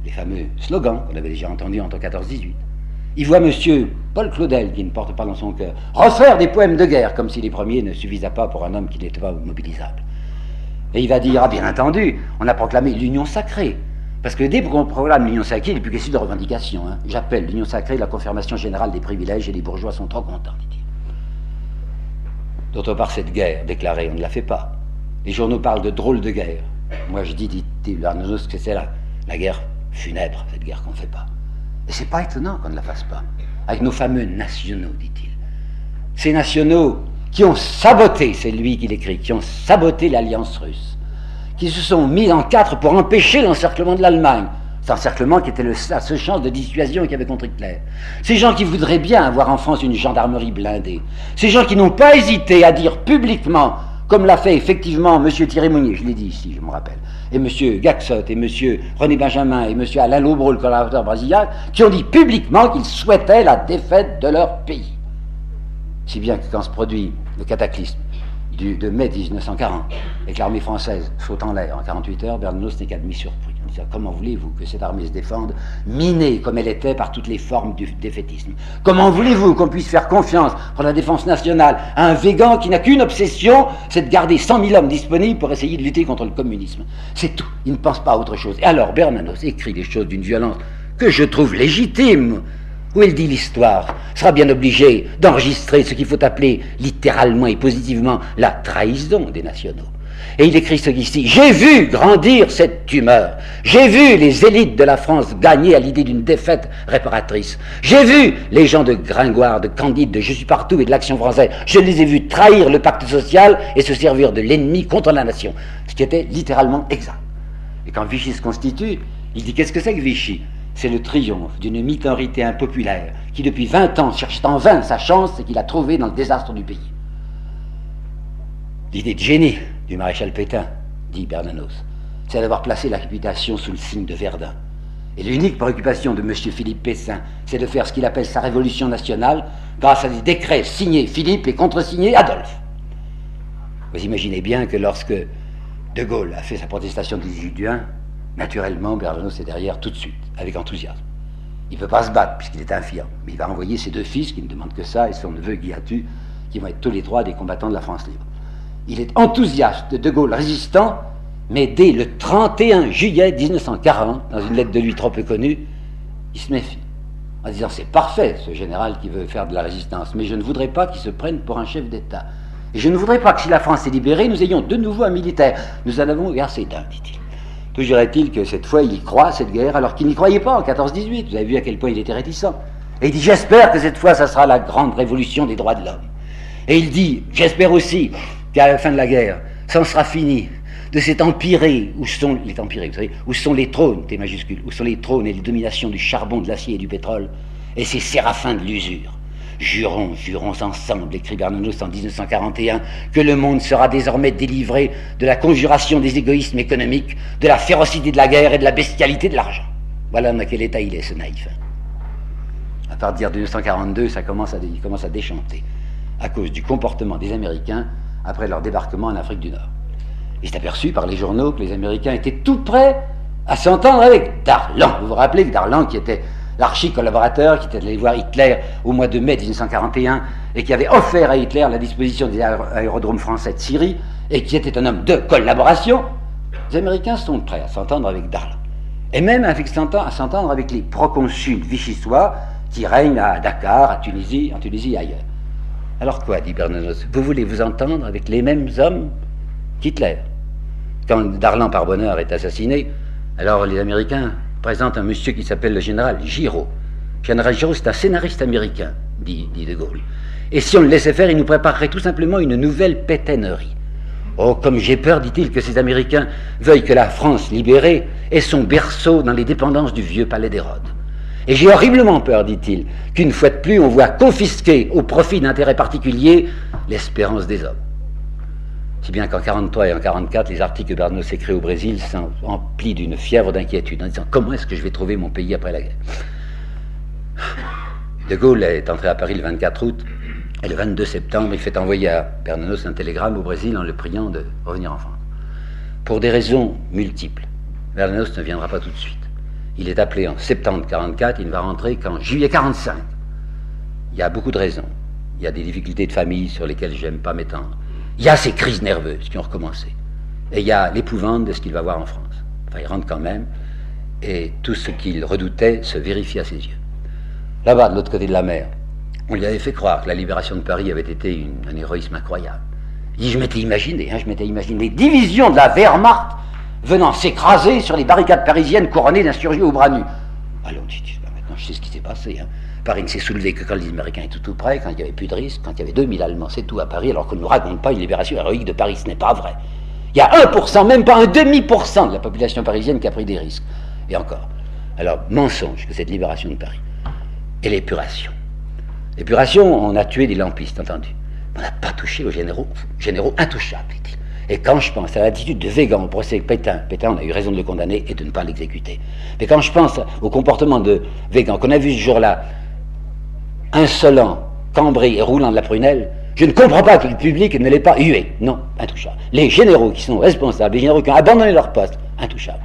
Speaker 3: les fameux slogans qu'on avait déjà entendus entre 14 et 18. Il voit monsieur Paul Claudel, qui ne porte pas dans son cœur, refaire des poèmes de guerre, comme si les premiers ne suffisaient pas pour un homme qui n'était pas mobilisable. Et il va dire, ah bien entendu, on a proclamé l'union sacrée. Parce que dès qu'on proclame l'union sacrée, il n'est plus question de revendication. Hein. J'appelle l'union sacrée la confirmation générale des privilèges et les bourgeois sont trop contents, dit-il. D'autre part, cette guerre déclarée, on ne la fait pas. Les journaux parlent de drôle de guerre. Moi, je dis, dit-il, que c'est la, la guerre funèbre, cette guerre qu'on ne fait pas. Et c'est pas étonnant qu'on ne la fasse pas. Avec nos fameux nationaux, dit-il. Ces nationaux qui ont saboté, c'est lui qui l'écrit, qui ont saboté l'alliance russe, qui se sont mis en quatre pour empêcher l'encerclement de l'Allemagne. Cet encerclement qui était le, la seule chance de dissuasion qu'il y avait contre Hitler. Ces gens qui voudraient bien avoir en France une gendarmerie blindée. Ces gens qui n'ont pas hésité à dire publiquement, comme l'a fait effectivement M. Thierry Mounier, je l'ai dit ici, je me rappelle, et M. Gaxot, et M. René Benjamin, et M. Alain Lobreau, le collaborateur brésilien, qui ont dit publiquement qu'ils souhaitaient la défaite de leur pays. Si bien que quand se produit le cataclysme de mai 1940 et que l'armée française saute en l'air en 48 heures, Bernanos n'est qu'admis surpris. En Comment voulez-vous que cette armée se défende, minée comme elle était par toutes les formes du défaitisme? Comment voulez-vous qu'on puisse faire confiance pour la défense nationale à un végan qui n'a qu'une obsession, c'est de garder 100 000 hommes disponibles pour essayer de lutter contre le communisme? C'est tout. Il ne pense pas à autre chose. Et alors Bernanos écrit des choses d'une violence que je trouve légitime où il dit l'histoire, sera bien obligé d'enregistrer ce qu'il faut appeler littéralement et positivement la trahison des nationaux. Et il écrit ce ici J'ai vu grandir cette tumeur. J'ai vu les élites de la France gagner à l'idée d'une défaite réparatrice. J'ai vu les gens de Gringoire, de Candide, de Je suis partout et de l'Action française. Je les ai vus trahir le pacte social et se servir de l'ennemi contre la nation. Ce qui était littéralement exact. Et quand Vichy se constitue, il dit Qu'est-ce que c'est que Vichy? C'est le triomphe d'une minorité impopulaire qui depuis 20 ans cherche en vain sa chance et qu'il a trouvée dans le désastre du pays. L'idée de génie du maréchal Pétain, dit Bernanos, c'est d'avoir placé la réputation sous le signe de Verdun. Et l'unique préoccupation de M. Philippe Pessin, c'est de faire ce qu'il appelle sa révolution nationale grâce à des décrets signés Philippe et contresignés Adolphe. Vous imaginez bien que lorsque De Gaulle a fait sa protestation du 18 juin, naturellement Bernanos est derrière tout de suite avec enthousiasme. Il ne peut pas se battre puisqu'il est infirme, mais il va envoyer ses deux fils qui ne demandent que ça et son neveu Guillatu qui vont être tous les trois des combattants de la France libre. Il est enthousiaste de Gaulle résistant, mais dès le 31 juillet 1940, dans une lettre de lui trop peu connue, il se méfie en disant c'est parfait ce général qui veut faire de la résistance, mais je ne voudrais pas qu'il se prenne pour un chef d'État. Et je ne voudrais pas que si la France est libérée, nous ayons de nouveau un militaire. Nous en avons versé d'un, dit-il. Toujours est-il que cette fois, il y croit, cette guerre, alors qu'il n'y croyait pas en 14-18. Vous avez vu à quel point il était réticent. Et il dit, j'espère que cette fois, ça sera la grande révolution des droits de l'homme. Et il dit, j'espère aussi qu'à la fin de la guerre, ça en sera fini de cet empiré, où sont les où sont les trônes, T majuscule, où sont les trônes et les dominations du charbon, de l'acier et du pétrole, et ces séraphins de l'usure. Jurons, jurons ensemble, écrit Bernanos en 1941, que le monde sera désormais délivré de la conjuration des égoïsmes économiques, de la férocité de la guerre et de la bestialité de l'argent. Voilà dans quel état il est, ce naïf. À partir de 1942, ça commence à, il commence à déchanter, à cause du comportement des Américains après leur débarquement en Afrique du Nord. Il s'est aperçu par les journaux que les Américains étaient tout prêts à s'entendre avec Darlan. Vous vous rappelez que Darlan, qui était l'archi-collaborateur qui était allé voir Hitler au mois de mai 1941 et qui avait offert à Hitler la disposition des aérodromes français de Syrie et qui était un homme de collaboration, les Américains sont prêts à s'entendre avec Darlan. Et même à s'entendre avec les proconsuls vichysois qui règnent à Dakar, à Tunisie, en Tunisie et ailleurs. Alors quoi, dit Bernanos Vous voulez vous entendre avec les mêmes hommes qu'Hitler? Quand Darlan, par bonheur, est assassiné, alors les Américains présente un monsieur qui s'appelle le général Giraud. général Giraud, c'est un scénariste américain, dit, De Gaulle. Et si on le laissait faire, il nous préparerait tout simplement une nouvelle pétainerie. Oh, comme j'ai peur, dit-il, que ces Américains veuillent que la France libérée ait son berceau dans les dépendances du vieux palais d'Hérode. Et j'ai horriblement peur, dit-il, qu'une fois de plus on voit confisquer au profit d'intérêts particuliers l'espérance des hommes. Si bien qu'en 43 et en 44, les articles que Bernanos écrit au Brésil sont emplis d'une fièvre d'inquiétude, en disant comment est-ce que je vais trouver mon pays après la guerre? De Gaulle est entré à Paris le 24 août, et le 22 septembre, il fait envoyer à Bernanos un télégramme au Brésil en le priant de revenir en France. Pour des raisons multiples, Bernanos ne viendra pas tout de suite. Il est appelé en septembre 44, il ne va rentrer qu'en juillet 45. Il y a beaucoup de raisons. Il y a des difficultés de famille sur lesquelles je n'aime pas m'étendre. Il y a ces crises nerveuses qui ont recommencé. Et il y a l'épouvante de ce qu'il va voir en France. Enfin, il rentre quand même, et tout ce qu'il redoutait se vérifie à ses yeux. Là-bas, de l'autre côté de la mer, on lui avait fait croire que la libération de Paris avait été un héroïsme incroyable. Il dit, je m'étais imaginé, hein, je m'étais imaginé les divisions de la Wehrmacht venant s'écraser sur les barricades parisiennes couronnées d'insurgés au bras nus. Alors on dit, bah, maintenant je sais ce qui s'est passé. Hein. Paris ne s'est soulevé que quand les Américains étaient tout, près, quand il n'y avait plus de risque, quand il y avait 2000 Allemands, c'est tout à Paris, alors qu'on ne nous raconte pas une libération héroïque de Paris, ce n'est pas vrai. Il y a 1%, même pas un demi-pourcent de la population parisienne qui a pris des risques. Et encore. Alors, mensonge que cette libération de Paris. Et l'épuration. L'épuration, on a tué des lampistes, entendu. On n'a pas touché aux généraux, généraux intouchables. Et quand je pense à l'attitude de Végan au procès Pétain, Pétain, on a eu raison de le condamner et de ne pas l'exécuter. Mais quand je pense au comportement de Végan, qu'on a vu ce jour-là, insolent, cambré et roulant de la prunelle, je ne comprends pas que le public ne l'ait pas hué. Non, intouchable. Les généraux qui sont responsables, les généraux qui ont abandonné leur poste, intouchable.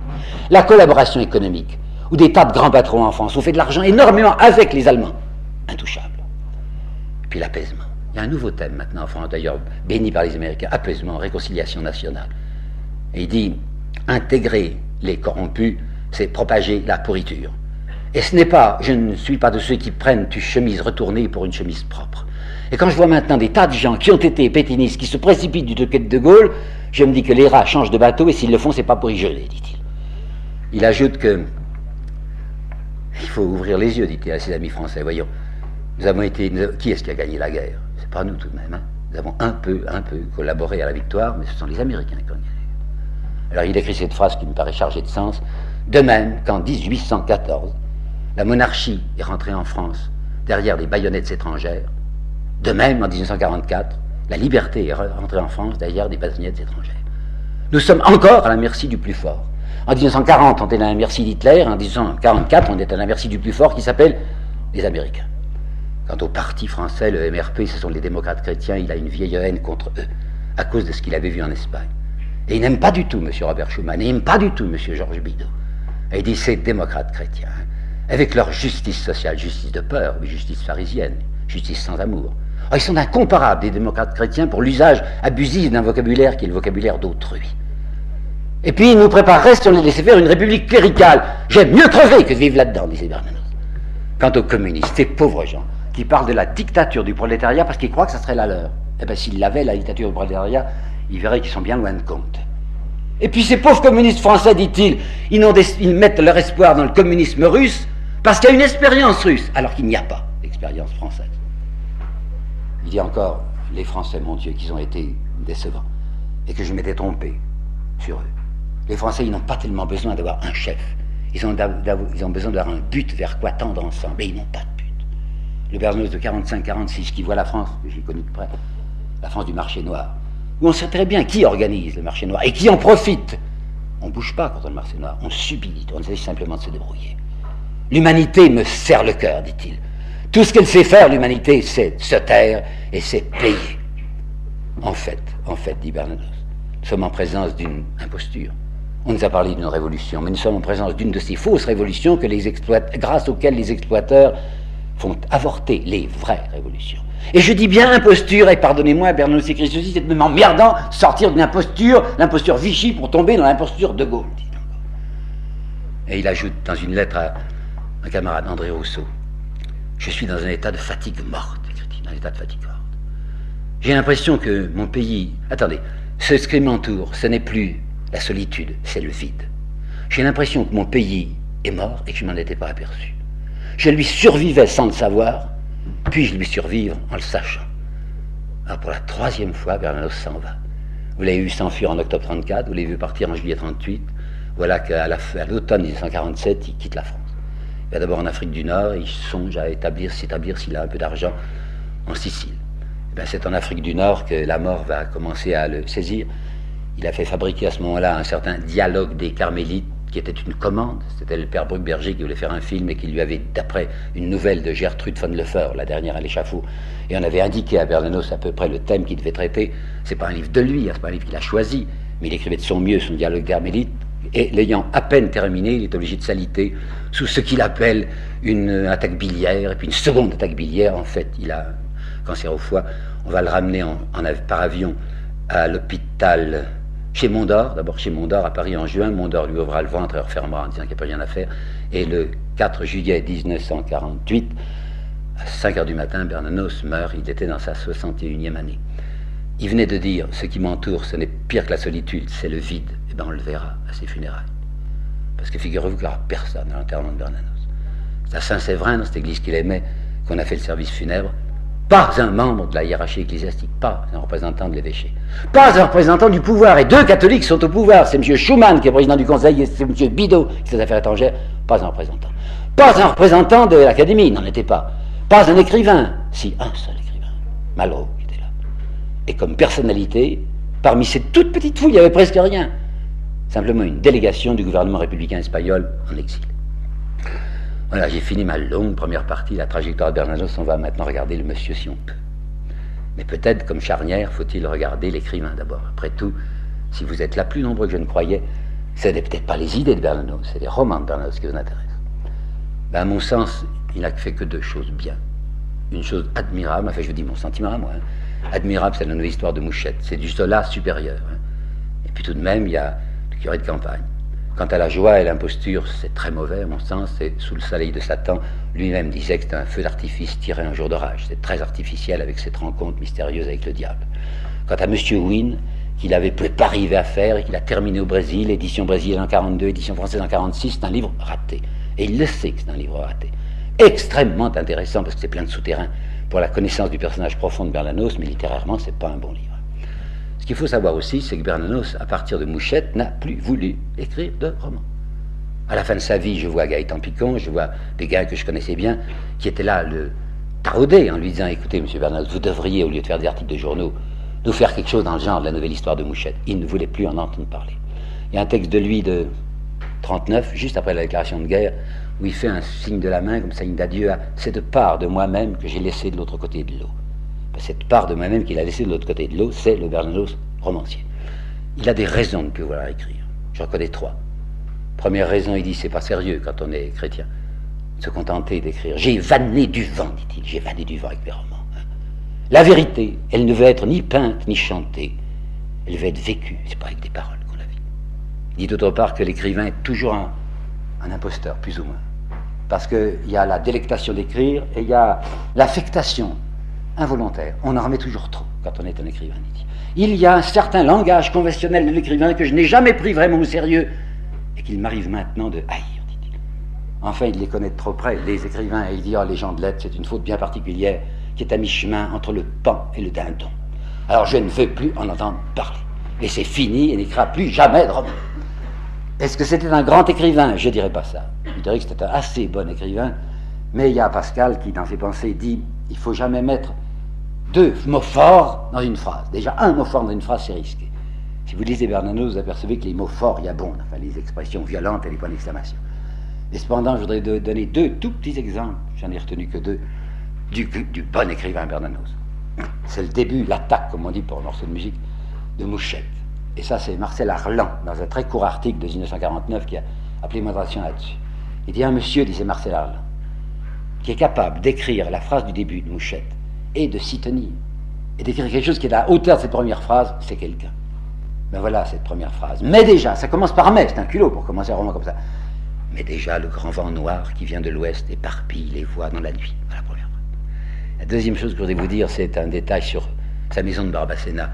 Speaker 3: La collaboration économique, où des tas de grands patrons en France ont fait de l'argent énormément avec les Allemands, intouchable. Puis l'apaisement. Il y a un nouveau thème maintenant en France, d'ailleurs béni par les Américains, apaisement, réconciliation nationale. Et il dit, intégrer les corrompus, c'est propager la pourriture. Et ce n'est pas, je ne suis pas de ceux qui prennent une chemise retournée pour une chemise propre. Et quand je vois maintenant des tas de gens qui ont été pétinistes, qui se précipitent du quai de Gaulle, je me dis que les rats changent de bateau et s'ils le font, c'est pas pour y geler, dit-il. Il ajoute que il faut ouvrir les yeux, dit-il à ses amis français. Voyons, nous avons été. Qui est-ce qui a gagné la guerre? C'est pas nous tout de même. Hein. nous avons un peu, un peu collaboré à la victoire, mais ce sont les Américains qui ont gagné. Alors il écrit cette phrase qui me paraît chargée de sens. De même qu'en 1814, la monarchie est rentrée en France derrière des baïonnettes étrangères. De même, en 1944, la liberté est rentrée en France derrière des baïonnettes étrangères. Nous sommes encore à la merci du plus fort. En 1940, on était à la merci d'Hitler. En 1944, on est à la merci du plus fort qui s'appelle les Américains. Quant au parti français, le MRP, ce sont les démocrates chrétiens, il a une vieille haine contre eux, à cause de ce qu'il avait vu en Espagne. Et il n'aime pas du tout M. Robert Schuman, il n'aime pas du tout M. Georges Bidault. Et il dit, ces démocrates chrétiens, avec leur justice sociale, justice de peur, mais justice pharisienne, justice sans amour. Oh, ils sont incomparables des démocrates chrétiens pour l'usage abusif d'un vocabulaire qui est le vocabulaire d'autrui. Et puis, ils nous prépareraient, si on les laissait faire, une république cléricale. J'aime mieux crever que de vivre là-dedans, disait Bernanos. Quant aux communistes, ces pauvres gens qui parlent de la dictature du prolétariat parce qu'ils croient que ça serait la leur. Eh bien, s'ils l'avaient, la dictature du prolétariat, ils verraient qu'ils sont bien loin de compte. Et puis, ces pauvres communistes français, dit-il, ils mettent leur espoir dans le communisme russe parce qu'il y a une expérience russe, alors qu'il n'y a pas d'expérience française. Il dit encore, les Français, mon Dieu, qu'ils ont été décevants, et que je m'étais trompé sur eux. Les Français, ils n'ont pas tellement besoin d'avoir un chef. Ils ont, besoin d'avoir un but vers quoi tendre ensemble, mais ils n'ont pas de but. Le Bernos de 45-46 qui voit la France, que j'ai connu de près, la France du marché noir, où on sait très bien qui organise le marché noir et qui en profite. On ne bouge pas contre le marché noir, on subit, on essaie simplement de se débrouiller. L'humanité me serre le cœur, dit-il. Tout ce qu'elle sait faire, l'humanité, c'est se taire et c'est payer. En fait, en fait, dit Bernanos, nous sommes en présence d'une imposture. On nous a parlé d'une révolution, mais nous sommes en présence d'une de ces fausses révolutions que les grâce auxquelles les exploiteurs font avorter les vraies révolutions. Et je dis bien imposture, et pardonnez-moi, Bernanos écrit ceci, c'est même emmerdant sortir d'une imposture, l'imposture Vichy, pour tomber dans l'imposture de Gaulle. Et il ajoute dans une lettre à un camarade, André Rousseau. Je suis dans un état de fatigue morte, écrit-il, un état de fatigue morte. J'ai l'impression que mon pays. Attendez, ce qui m'entoure, ce n'est plus la solitude, c'est le vide. J'ai l'impression que mon pays est mort et que je m'en étais pas aperçu. Je lui survivais sans le savoir, puis je lui survivre en le sachant. Alors pour la troisième fois, Bernanos s'en va. Vous l'avez vu s'enfuir en octobre 34, vous l'avez vu partir en juillet 38. Voilà qu'à l'automne 1947, il quitte la France. D'abord en Afrique du Nord, il songe à établir, s'établir s'il a un peu d'argent en Sicile. ben, c'est en Afrique du Nord que la mort va commencer à le saisir. Il a fait fabriquer à ce moment-là un certain dialogue des carmélites qui était une commande. C'était le père Bruckberger qui voulait faire un film et qui lui avait, d'après une nouvelle de Gertrude von Leffer, la dernière à l'échafaud, et on avait indiqué à Bernanos à peu près le thème qu'il devait traiter. C'est pas un livre de lui, hein, c'est pas un livre qu'il a choisi, mais il écrivait de son mieux son dialogue carmélite. Et l'ayant à peine terminé, il est obligé de s'aliter sous ce qu'il appelle une attaque biliaire, et puis une seconde attaque biliaire. En fait, il a un cancer au foie. On va le ramener en, par avion à l'hôpital chez Mondor, d'abord chez Mondor à Paris en juin. Mondor lui ouvrira le ventre et refermera en disant qu'il n'y a plus rien à faire. Et le 4 juillet 1948, à 5 heures du matin, Bernanos meurt. Il était dans sa 61e année. Il venait de dire Ce qui m'entoure, ce n'est pire que la solitude, c'est le vide. On le à ses funérailles. Parce que figurez-vous qu'il n'y aura personne à l'enterrement de Bernanos. C'est à Saint-Séverin, dans cette église qu'il aimait, qu'on a fait le service funèbre. Pas un membre de la hiérarchie ecclésiastique, pas un représentant de l'évêché, pas un représentant du pouvoir. Et deux catholiques sont au pouvoir. C'est M. Schumann qui est président du Conseil et c'est M. Bidot qui est des affaires étrangères. Pas un représentant. Pas un représentant de l'Académie, il n'en était pas. Pas un écrivain. Si, un seul écrivain. Malraux qui était là. Et comme personnalité, parmi ces toutes petites fouilles, il n'y avait presque rien. Simplement une délégation du gouvernement républicain espagnol en exil. Voilà, j'ai fini ma longue première partie, la trajectoire de Bernanos. On va maintenant regarder le monsieur si on peut. Mais peut-être, comme charnière, faut-il regarder l'écrivain d'abord. Après tout, si vous êtes là plus nombreux que je ne croyais, ce n'est peut-être pas les idées de Bernanos, c'est les romans de Bernanos qui vous intéressent. Ben, à mon sens, il n'a fait que deux choses bien. Une chose admirable, enfin je dis mon sentiment à moi, hein. admirable, c'est la nouvelle histoire de Mouchette. C'est du sola supérieur. Hein. Et puis tout de même, il y a curé de campagne. Quant à la joie et l'imposture, c'est très mauvais à mon sens, et sous le soleil de Satan, lui-même disait que c'était un feu d'artifice tiré un jour d'orage. C'est très artificiel avec cette rencontre mystérieuse avec le diable. Quant à M. Wynne, qu'il avait peut pas arrivé à faire et qu'il a terminé au Brésil, édition brésilienne en 42, édition française en 46, c'est un livre raté. Et il le sait que c'est un livre raté. Extrêmement intéressant parce que c'est plein de souterrains pour la connaissance du personnage profond de Bernanos, mais littérairement, c'est pas un bon livre. Qu'il faut savoir aussi, c'est que Bernanos, à partir de Mouchette, n'a plus voulu écrire de roman. À la fin de sa vie, je vois Gaëtan Picon, je vois des gars que je connaissais bien, qui étaient là, le tarauder, en lui disant Écoutez, monsieur Bernanos, vous devriez, au lieu de faire des articles de journaux, nous faire quelque chose dans le genre de la nouvelle histoire de Mouchette. Il ne voulait plus en entendre parler. Il y a un texte de lui de 39, juste après la déclaration de guerre, où il fait un signe de la main, comme signe d'adieu à cette part de moi-même que j'ai laissée de l'autre côté de l'eau cette part de moi-même qu'il a laissée de l'autre côté de l'eau, c'est le Bernanos romancier. Il a des raisons de pouvoir écrire. J'en connais trois. Première raison, il dit c'est pas sérieux quand on est chrétien. Se contenter d'écrire. J'ai vanné du vent, dit-il. J'ai vanné du vent avec mes romans. Hein. La vérité, elle ne veut être ni peinte ni chantée. Elle veut être vécue. C'est pas avec des paroles qu'on la vit. Il dit d'autre part que l'écrivain est toujours un imposteur, plus ou moins. Parce qu'il y a la délectation d'écrire et il y a l'affectation involontaire. On en remet toujours trop quand on est un écrivain. Il y a un certain langage conventionnel de l'écrivain que je n'ai jamais pris vraiment au sérieux et qu'il m'arrive maintenant de haïr, dit-il. Enfin, il les connaît de trop près, les écrivains, et il dit, oh, les gens de lettres, c'est une faute bien particulière qui est à mi-chemin entre le pan et le dindon. Alors je ne veux plus en entendre parler. Et c'est fini, et n'écrira plus jamais de roman. Est-ce que c'était un grand écrivain? Je ne dirais pas ça. Je dirais que c'était un assez bon écrivain. Mais il y a Pascal qui, dans ses pensées, dit il faut jamais mettre deux mots forts dans une phrase. Déjà, un mot fort dans une phrase, c'est risqué. Si vous lisez Bernanos, vous apercevez que les mots forts y abondent, enfin les expressions violentes et les points d'exclamation. Mais cependant, je voudrais donner deux tout petits exemples, j'en ai retenu que deux, du, du bon écrivain Bernanos. C'est le début, l'attaque, comme on dit pour un morceau de musique, de Mouchette. Et ça, c'est Marcel Arlan, dans un très court article de 1949, qui a appelé mon attention là-dessus. Il dit un monsieur, disait Marcel Arlan, qui est capable d'écrire la phrase du début de Mouchette et de s'y tenir. Et d'écrire quelque chose qui est à la hauteur de cette première phrase, c'est quelqu'un. Ben voilà cette première phrase. Mais déjà, ça commence par mais, c'est un culot pour commencer un roman comme ça. Mais déjà, le grand vent noir qui vient de l'ouest éparpille les voix dans la nuit. La première La deuxième chose que je voudrais vous dire, c'est un détail sur sa maison de Barbacena.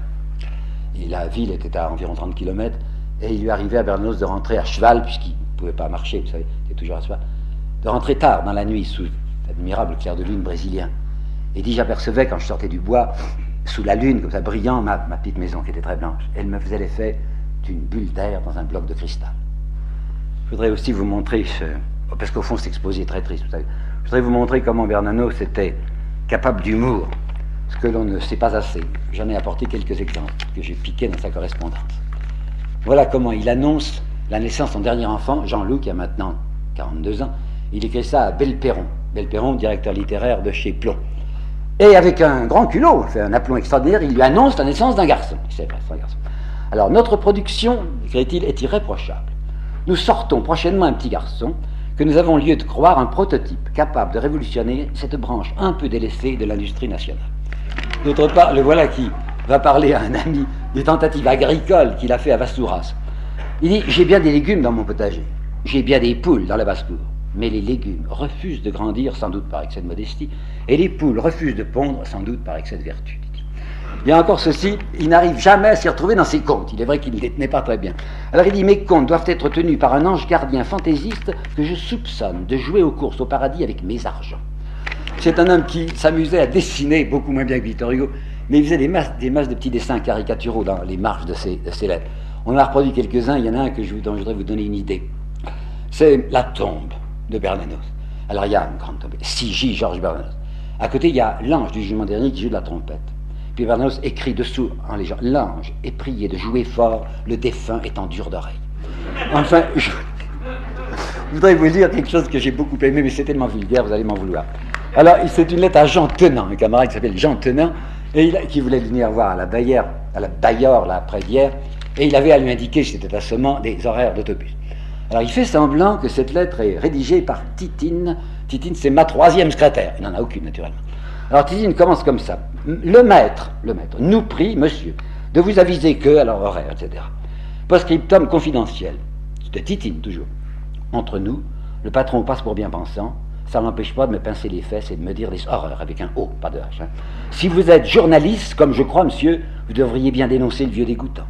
Speaker 3: La ville était à environ 30 km, et il lui arrivait à Bernos de rentrer à cheval, puisqu'il ne pouvait pas marcher, vous savez, il était toujours à de rentrer tard dans la nuit sous l'admirable clair de lune brésilien. Et dit, j'apercevais quand je sortais du bois, sous la lune, comme ça, brillant, ma, petite maison qui était très blanche. Elle me faisait l'effet d'une bulle d'air dans un bloc de cristal. Je voudrais aussi vous montrer, ce, parce qu'au fond, c'est exposé très triste. Vous savez. Je voudrais vous montrer comment Bernanos était capable d'humour ce que l'on ne sait pas assez. J'en ai apporté quelques exemples que j'ai piqués dans sa correspondance. Voilà comment il annonce la naissance de son dernier enfant, Jean-Loup, qui a maintenant 42 ans. Il écrit ça à Belperron. Belperron, directeur littéraire de chez Plomb. Et avec un grand culot, fait un aplomb extraordinaire, il lui annonce la naissance d'un garçon. C'est c'est garçon. Alors notre production, écrit-il, est irréprochable. Nous sortons prochainement un petit garçon que nous avons lieu de croire un prototype capable de révolutionner cette branche un peu délaissée de l'industrie nationale. D'autre part, le voilà qui va parler à un ami des tentatives agricoles qu'il a fait à Vastouras. Il dit J'ai bien des légumes dans mon potager, j'ai bien des poules dans la basse-cour, mais les légumes refusent de grandir, sans doute par excès de modestie, et les poules refusent de pondre, sans doute par excès de vertu. Il y a encore ceci, il n'arrive jamais à s'y retrouver dans ses comptes. Il est vrai qu'il ne les tenait pas très bien. Alors il dit Mes comptes doivent être tenus par un ange gardien fantaisiste que je soupçonne de jouer aux courses au paradis avec mes argents. C'est un homme qui s'amusait à dessiner beaucoup moins bien que Victor Hugo, mais il faisait des masses, des masses de petits dessins caricaturaux dans les marges de ses, lettres. On en a reproduit quelques-uns, il y en a un que je, dont je voudrais vous donner une idée. C'est La tombe de Bernanos. Alors il y a une grande tombe, 6J Georges Bernanos. À côté, il y a l'ange du jugement dernier qui joue de la trompette. Puis Bernanos écrit dessous en légende L'ange est prié de jouer fort, le défunt est en dur d'oreille. Enfin, je... voudrais vous dire quelque chose que j'ai beaucoup aimé, mais c'est tellement vulgaire, vous allez m'en vouloir. Alors, c'est une lettre à Jean Tenant, un camarade qui s'appelle Jean Tenant, et qui voulait venir voir à la Bayère, à la Bayeur, là, après hier, et il avait à lui indiquer, c'était tassement, des horaires d'autobus. Alors, il fait semblant que cette lettre est rédigée par Titine. Titine, c'est ma troisième secrétaire. Il n'en a aucune, naturellement. Alors Titine commence comme ça. Le maître, le maître, nous prie, monsieur, de vous aviser que, alors horaire, etc. Postscriptum confidentiel. C'était Titine, toujours. Entre nous, le patron passe pour bien pensant, ça n'empêche pas de me pincer les fesses et de me dire des horreurs avec un O, pas de H. Hein. Si vous êtes journaliste, comme je crois, monsieur, vous devriez bien dénoncer le vieux dégoûtant.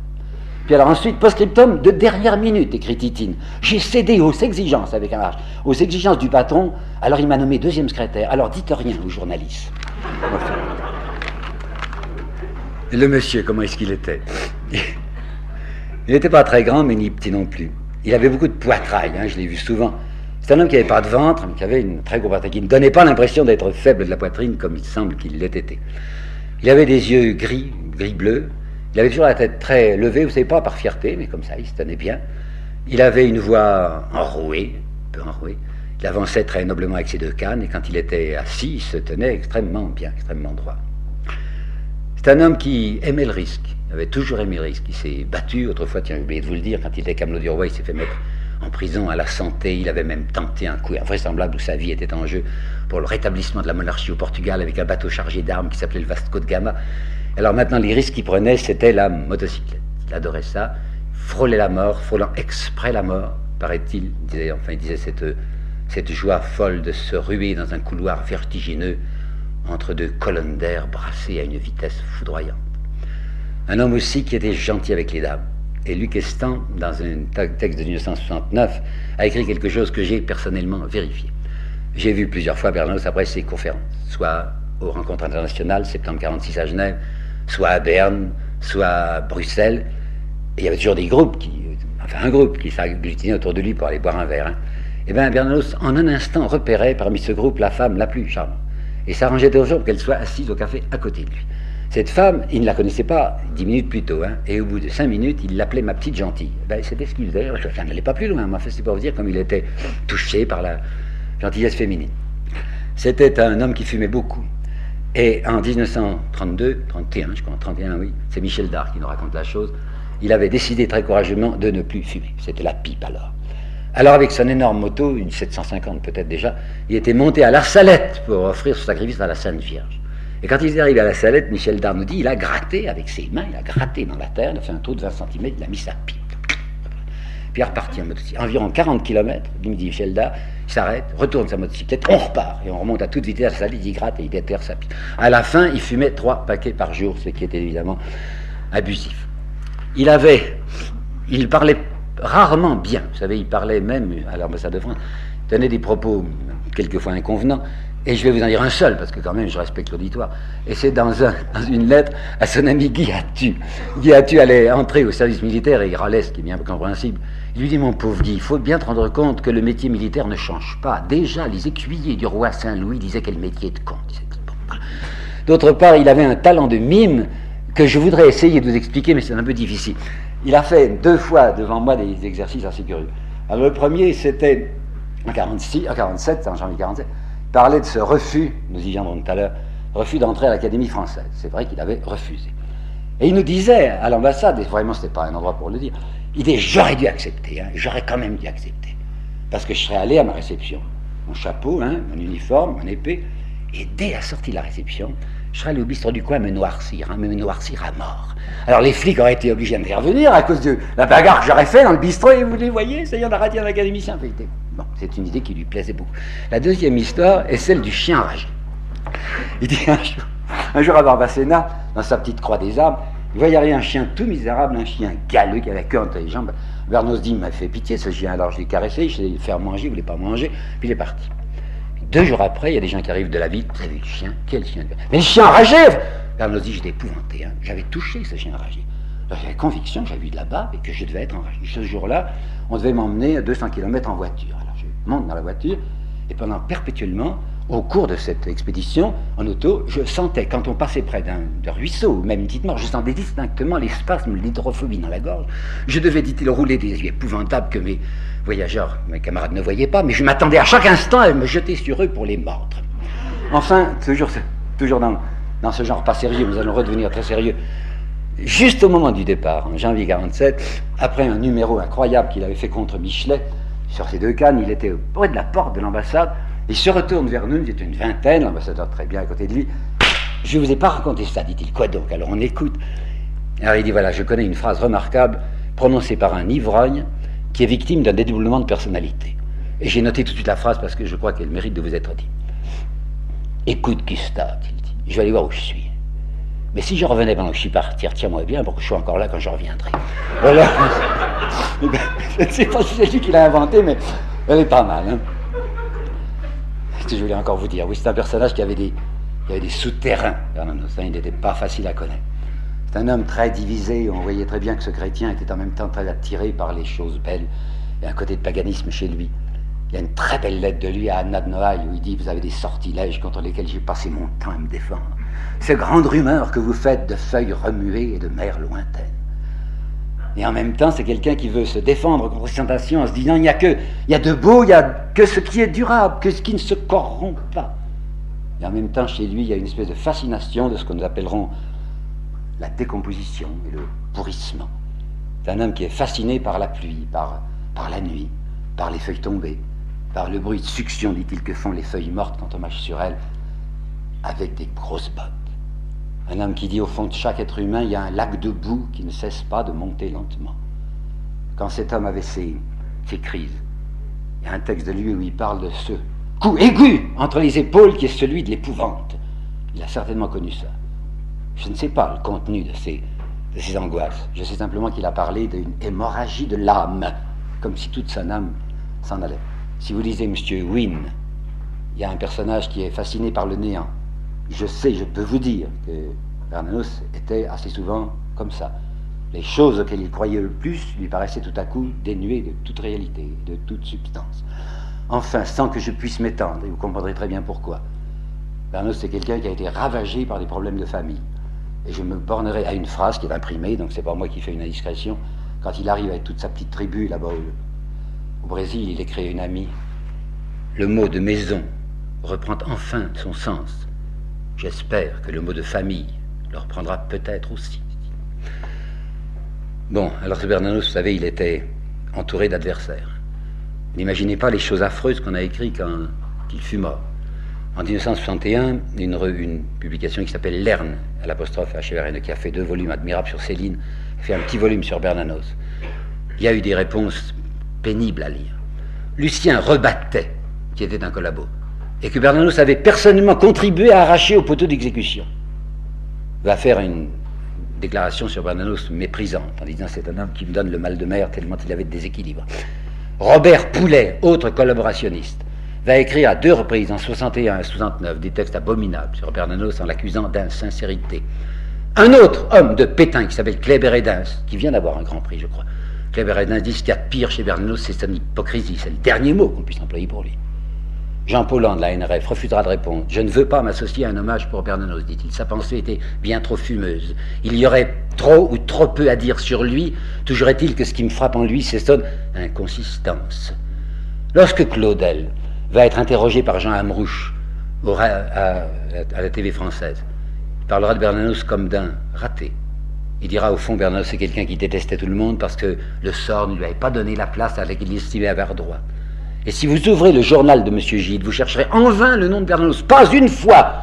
Speaker 3: Puis alors ensuite, postscriptum de dernière minute, écrit Titine. J'ai cédé aux exigences, avec un H, aux exigences du patron, alors il m'a nommé deuxième secrétaire. Alors dites rien aux journalistes. Le monsieur, comment est-ce qu'il était? Il n'était pas très grand, mais ni petit non plus. Il avait beaucoup de poitrail, hein, je l'ai vu souvent. C'est un homme qui n'avait pas de ventre, mais qui avait une très grosse poitrine, qui ne donnait pas l'impression d'être faible de la poitrine, comme il semble qu'il l'ait été. Il avait des yeux gris, gris-bleu. Il avait toujours la tête très levée, vous savez pas par fierté, mais comme ça, il se tenait bien. Il avait une voix enrouée, un peu enrouée. Il avançait très noblement avec ses deux cannes, et quand il était assis, il se tenait extrêmement bien, extrêmement droit. C'est un homme qui aimait le risque. Il avait toujours aimé le risque. Il s'est battu, autrefois, tiens, j'ai oublié de vous le dire, quand il était Camelot du Roi, il s'est fait mettre en prison à la santé. Il avait même tenté un coup invraisemblable où sa vie était en jeu pour le rétablissement de la monarchie au Portugal avec un bateau chargé d'armes qui s'appelait le Vasco de Gama. Alors maintenant, les risques qu'il prenait, c'était la motocyclette. Il adorait ça. Frôler la mort, frôlant exprès la mort, paraît-il. Disait, enfin, il disait cette joie folle de se ruer dans un couloir vertigineux entre deux colonnes d'air brassées à une vitesse foudroyante. Un homme aussi qui était gentil avec les dames. Et Luc Estan, dans un texte de 1969, a écrit quelque chose que j'ai personnellement vérifié. J'ai vu plusieurs fois Bernanos après ses conférences, soit aux rencontres internationales, septembre 46 à Genève, soit à Berne, soit à Bruxelles. Et il y avait toujours des groupes, qui, enfin un groupe qui s'agglutinait autour de lui pour aller boire un verre. Hein. Eh bien, Bernanos, en un instant, repérait parmi ce groupe la femme la plus charmante. Et s'arrangeait toujours qu'elle soit assise au café à côté de lui. Cette femme, il ne la connaissait pas dix minutes plus tôt, hein, et au bout de cinq minutes, il l'appelait ma petite gentille. Ben, C'était ce qu'il faisait, ça n'allait pas plus loin, mais fait, c'est pour vous dire comme il était touché par la gentillesse féminine. C'était un homme qui fumait beaucoup. Et en 1932, 31, je crois, 31, oui, c'est Michel Dard qui nous raconte la chose, il avait décidé très courageusement de ne plus fumer. C'était la pipe alors. Alors avec son énorme moto, une 750 peut-être déjà, il était monté à la salette pour offrir son sacrifice à la Sainte Vierge. Et quand il est arrivé à la salette, Michel Dard nous dit, il a gratté avec ses mains, il a gratté dans la terre, il a fait un trou de 20 cm, il a mis sa pipe. Puis il est reparti en motocyclette. Environ 40 km, me dit Michel Dard, s'arrête, retourne sa motocyclette, on repart. Et on remonte à toute vitesse à la salette, il gratte et il déterre sa pipe. À la fin, il fumait trois paquets par jour, ce qui était évidemment abusif. Il avait, il parlait rarement bien. Vous savez, il parlait même à l'ambassade de France, tenait des propos quelquefois inconvenants. Et je vais vous en dire un seul, parce que quand même je respecte l'auditoire. Et c'est dans, une lettre à son ami Guy Attu. Guy Attu allait entrer au service militaire et il râlait, ce qui est bien compréhensible. Il lui dit Mon pauvre Guy, il faut bien te rendre compte que le métier militaire ne change pas. Déjà, les écuyers du roi Saint-Louis disaient quel métier de con. D'autre part, il avait un talent de mime que je voudrais essayer de vous expliquer, mais c'est un peu difficile. Il a fait deux fois devant moi des exercices assez curieux. Le premier, c'était en 46, en 47, en janvier 47, il parlait de ce refus, nous y viendrons tout à l'heure, refus d'entrer à l'Académie française. C'est vrai qu'il avait refusé. Et il nous disait à l'ambassade, et vraiment ce n'était pas un endroit pour le dire, disait j'aurais dû accepter, hein, j'aurais quand même dû accepter, parce que je serais allé à ma réception, mon chapeau, hein, mon uniforme, mon épée, et dès la sortie de la réception, je serais allé au bistrot du coin me noircir, hein, me noircir à mort. Alors les flics auraient été obligés de revenir à cause de la bagarre que j'aurais fait dans le bistrot, et vous les voyez, ça y est, on a raté un académicien. Bon, c'est une idée qui lui plaisait beaucoup. La deuxième histoire est celle du chien ragé. Il dit un jour, à Barbacena, dans sa petite croix des arbres, il voyait arriver un chien tout misérable, un chien galeux qui avait la queue entre les jambes. Bernos dit, il m'a fait pitié ce chien, alors je l'ai caressé, je l'ai fait manger, il ne voulait pas manger, puis il est parti. Deux jours après, il y a des gens qui arrivent de la ville, vous avez le chien, quel chien Mais le chien ragé Bernos dit, j'étais épouvanté, hein. j'avais touché ce chien ragé. J'avais conviction que j'avais vu de là-bas et que je devais être enragé. Ce jour-là, on devait m'emmener à 200 km en voiture. Alors je monte dans la voiture et pendant perpétuellement, au cours de cette expédition en auto, je sentais, quand on passait près d'un ruisseau, ou même une petite mort, je sentais distinctement les spasmes, l'hydrophobie dans la gorge. Je devais, dit-il, rouler des yeux épouvantables que mes voyageurs, mes camarades ne voyaient pas, mais je m'attendais à chaque instant à me jeter sur eux pour les mordre. Enfin, toujours, toujours dans, dans ce genre pas sérieux, nous allons redevenir très sérieux. Juste au moment du départ, en janvier 47, après un numéro incroyable qu'il avait fait contre Michelet, sur ces deux cannes, il était près de la porte de l'ambassade, il se retourne vers nous, il était une vingtaine, l'ambassadeur très bien à côté de lui. Je ne vous ai pas raconté ça, dit-il. Quoi donc? Alors on écoute. Alors il dit voilà, je connais une phrase remarquable prononcée par un ivrogne qui est victime d'un dédoublement de personnalité. Et j'ai noté tout de suite la phrase parce que je crois qu'elle mérite de vous être dit. Écoute, Gustave, il dit, je vais aller voir où je suis. Mais si je revenais pendant que je suis parti, tiens-moi bien pour que je sois encore là quand je reviendrai. Voilà. pas si c'est lui qui l'a inventé, mais elle est pas mal. Hein que je voulais encore vous dire. Oui, c'est un personnage qui avait des, il avait des souterrains. Il n'était pas facile à connaître. C'est un homme très divisé. On voyait très bien que ce chrétien était en même temps très attiré par les choses belles. Il y a un côté de paganisme chez lui. Il y a une très belle lettre de lui à Anna de Noailles où il dit Vous avez des sortilèges contre lesquels j'ai passé mon temps à me défendre. Ces grandes rumeurs que vous faites de feuilles remuées et de mers lointaines. Et en même temps, c'est quelqu'un qui veut se défendre contre ces tentations en se disant il n'y a que, il y a de beau, il n'y a que ce qui est durable, que ce qui ne se corrompt pas. Et en même temps, chez lui, il y a une espèce de fascination de ce que nous appellerons la décomposition et le pourrissement. C'est un homme qui est fasciné par la pluie, par, par la nuit, par les feuilles tombées, par le bruit de succion, dit-il, que font les feuilles mortes quand on marche sur elles, avec des grosses bottes. Un homme qui dit au fond de chaque être humain, il y a un lac de boue qui ne cesse pas de monter lentement. Quand cet homme avait ses, crises, il y a un texte de lui où il parle de ce coup aigu entre les épaules qui est celui de l'épouvante. Il a certainement connu ça. Je ne sais pas le contenu de ces, de angoisses. Je sais simplement qu'il a parlé d'une hémorragie de l'âme, comme si toute son âme s'en allait. Si vous lisez M. Wynne, il y a un personnage qui est fasciné par le néant je sais, je peux vous dire que Bernanos était assez souvent comme ça. Les choses auxquelles il croyait le plus lui paraissaient tout à coup dénuées de toute réalité, de toute substance. Enfin, sans que je puisse m'étendre, et vous comprendrez très bien pourquoi. Bernanos, c'est quelqu'un qui a été ravagé par des problèmes de famille. Et je me bornerai à une phrase qui est imprimée, donc c'est pas moi qui fais une indiscrétion. Quand il arrive avec toute sa petite tribu là-bas au, Brésil, il écrit une amie. Le mot de maison reprend enfin son sens J'espère que le mot de famille leur prendra peut-être aussi. Bon, alors ce Bernanos, vous savez, il était entouré d'adversaires. N'imaginez pas les choses affreuses qu'on a écrites quand il fut mort. En 1961, une, publication qui s'appelle Lerne, à l'apostrophe HRN, qui a fait deux volumes admirables sur Céline, fait un petit volume sur Bernanos. Il y a eu des réponses pénibles à lire. Lucien rebattait, qui était un collabo et que Bernanos avait personnellement contribué à arracher au poteau d'exécution, va faire une déclaration sur Bernanos méprisante, en disant c'est un homme qui me donne le mal de mer tellement il avait de déséquilibre. Robert Poulet, autre collaborationniste, va écrire à deux reprises, en 61 et 69, des textes abominables sur Bernanos en l'accusant d'insincérité. Un autre homme de Pétain qui s'appelle Kléber Edins, qui vient d'avoir un grand prix, je crois. Kléber Edins dit ce qu'il y a de pire chez Bernanos, c'est son hypocrisie, c'est le dernier mot qu'on puisse employer pour lui. Jean Paulan de la NRF refusera de répondre. Je ne veux pas m'associer à un hommage pour Bernanos, dit-il. Sa pensée était bien trop fumeuse. Il y aurait trop ou trop peu à dire sur lui. Toujours est-il que ce qui me frappe en lui, c'est son inconsistance. Lorsque Claudel va être interrogé par Jean Amrouche à, la TV française, il parlera de Bernanos comme d'un raté. Il dira au fond, Bernanos, c'est quelqu'un qui détestait tout le monde parce que le sort ne lui avait pas donné la place à laquelle il estimait avoir droit. Et si vous ouvrez le journal de M. Gide, vous chercherez en vain le nom de Bernanos, pas une fois.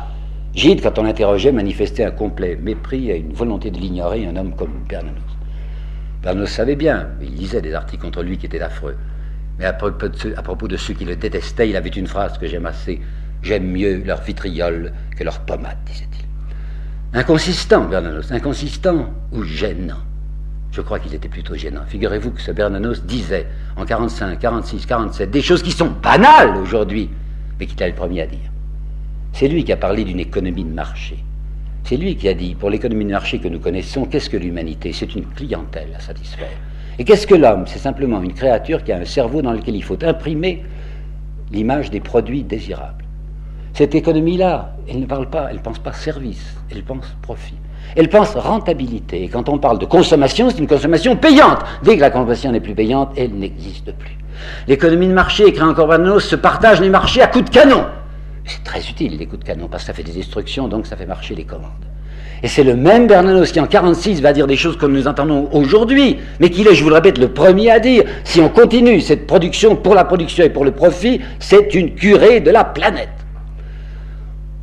Speaker 3: Gide, quand on l'interrogeait, manifestait un complet mépris et une volonté de l'ignorer, un homme comme Bernanos. Bernanos savait bien, il lisait des articles contre lui qui étaient affreux. Mais à propos, de ceux, qui le détestaient, il avait une phrase que j'aime assez J'aime mieux leur vitriol que leur pommade, disait-il. Inconsistant, Bernanos, inconsistant ou gênant je crois qu'il était plutôt gênant. Figurez-vous que ce Bernanos disait en 45, 46, 47 des choses qui sont banales aujourd'hui, mais qui était le premier à dire. C'est lui qui a parlé d'une économie de marché. C'est lui qui a dit, pour l'économie de marché que nous connaissons, qu'est-ce que l'humanité? C'est une clientèle à satisfaire. Et qu'est-ce que l'homme? C'est simplement une créature qui a un cerveau dans lequel il faut imprimer l'image des produits désirables. Cette économie-là, elle ne parle pas, elle ne pense pas service, elle pense profit. Elle pense rentabilité. Et quand on parle de consommation, c'est une consommation payante. Dès que la consommation n'est plus payante, elle n'existe plus. L'économie de marché, écrit encore Bernanos, se partage les marchés à coups de canon. C'est très utile, les coups de canon, parce que ça fait des destructions, donc ça fait marcher les commandes. Et c'est le même Bernanos qui, en 46, va dire des choses que nous entendons aujourd'hui, mais qu'il est, je vous le répète, le premier à dire si on continue cette production pour la production et pour le profit, c'est une curée de la planète.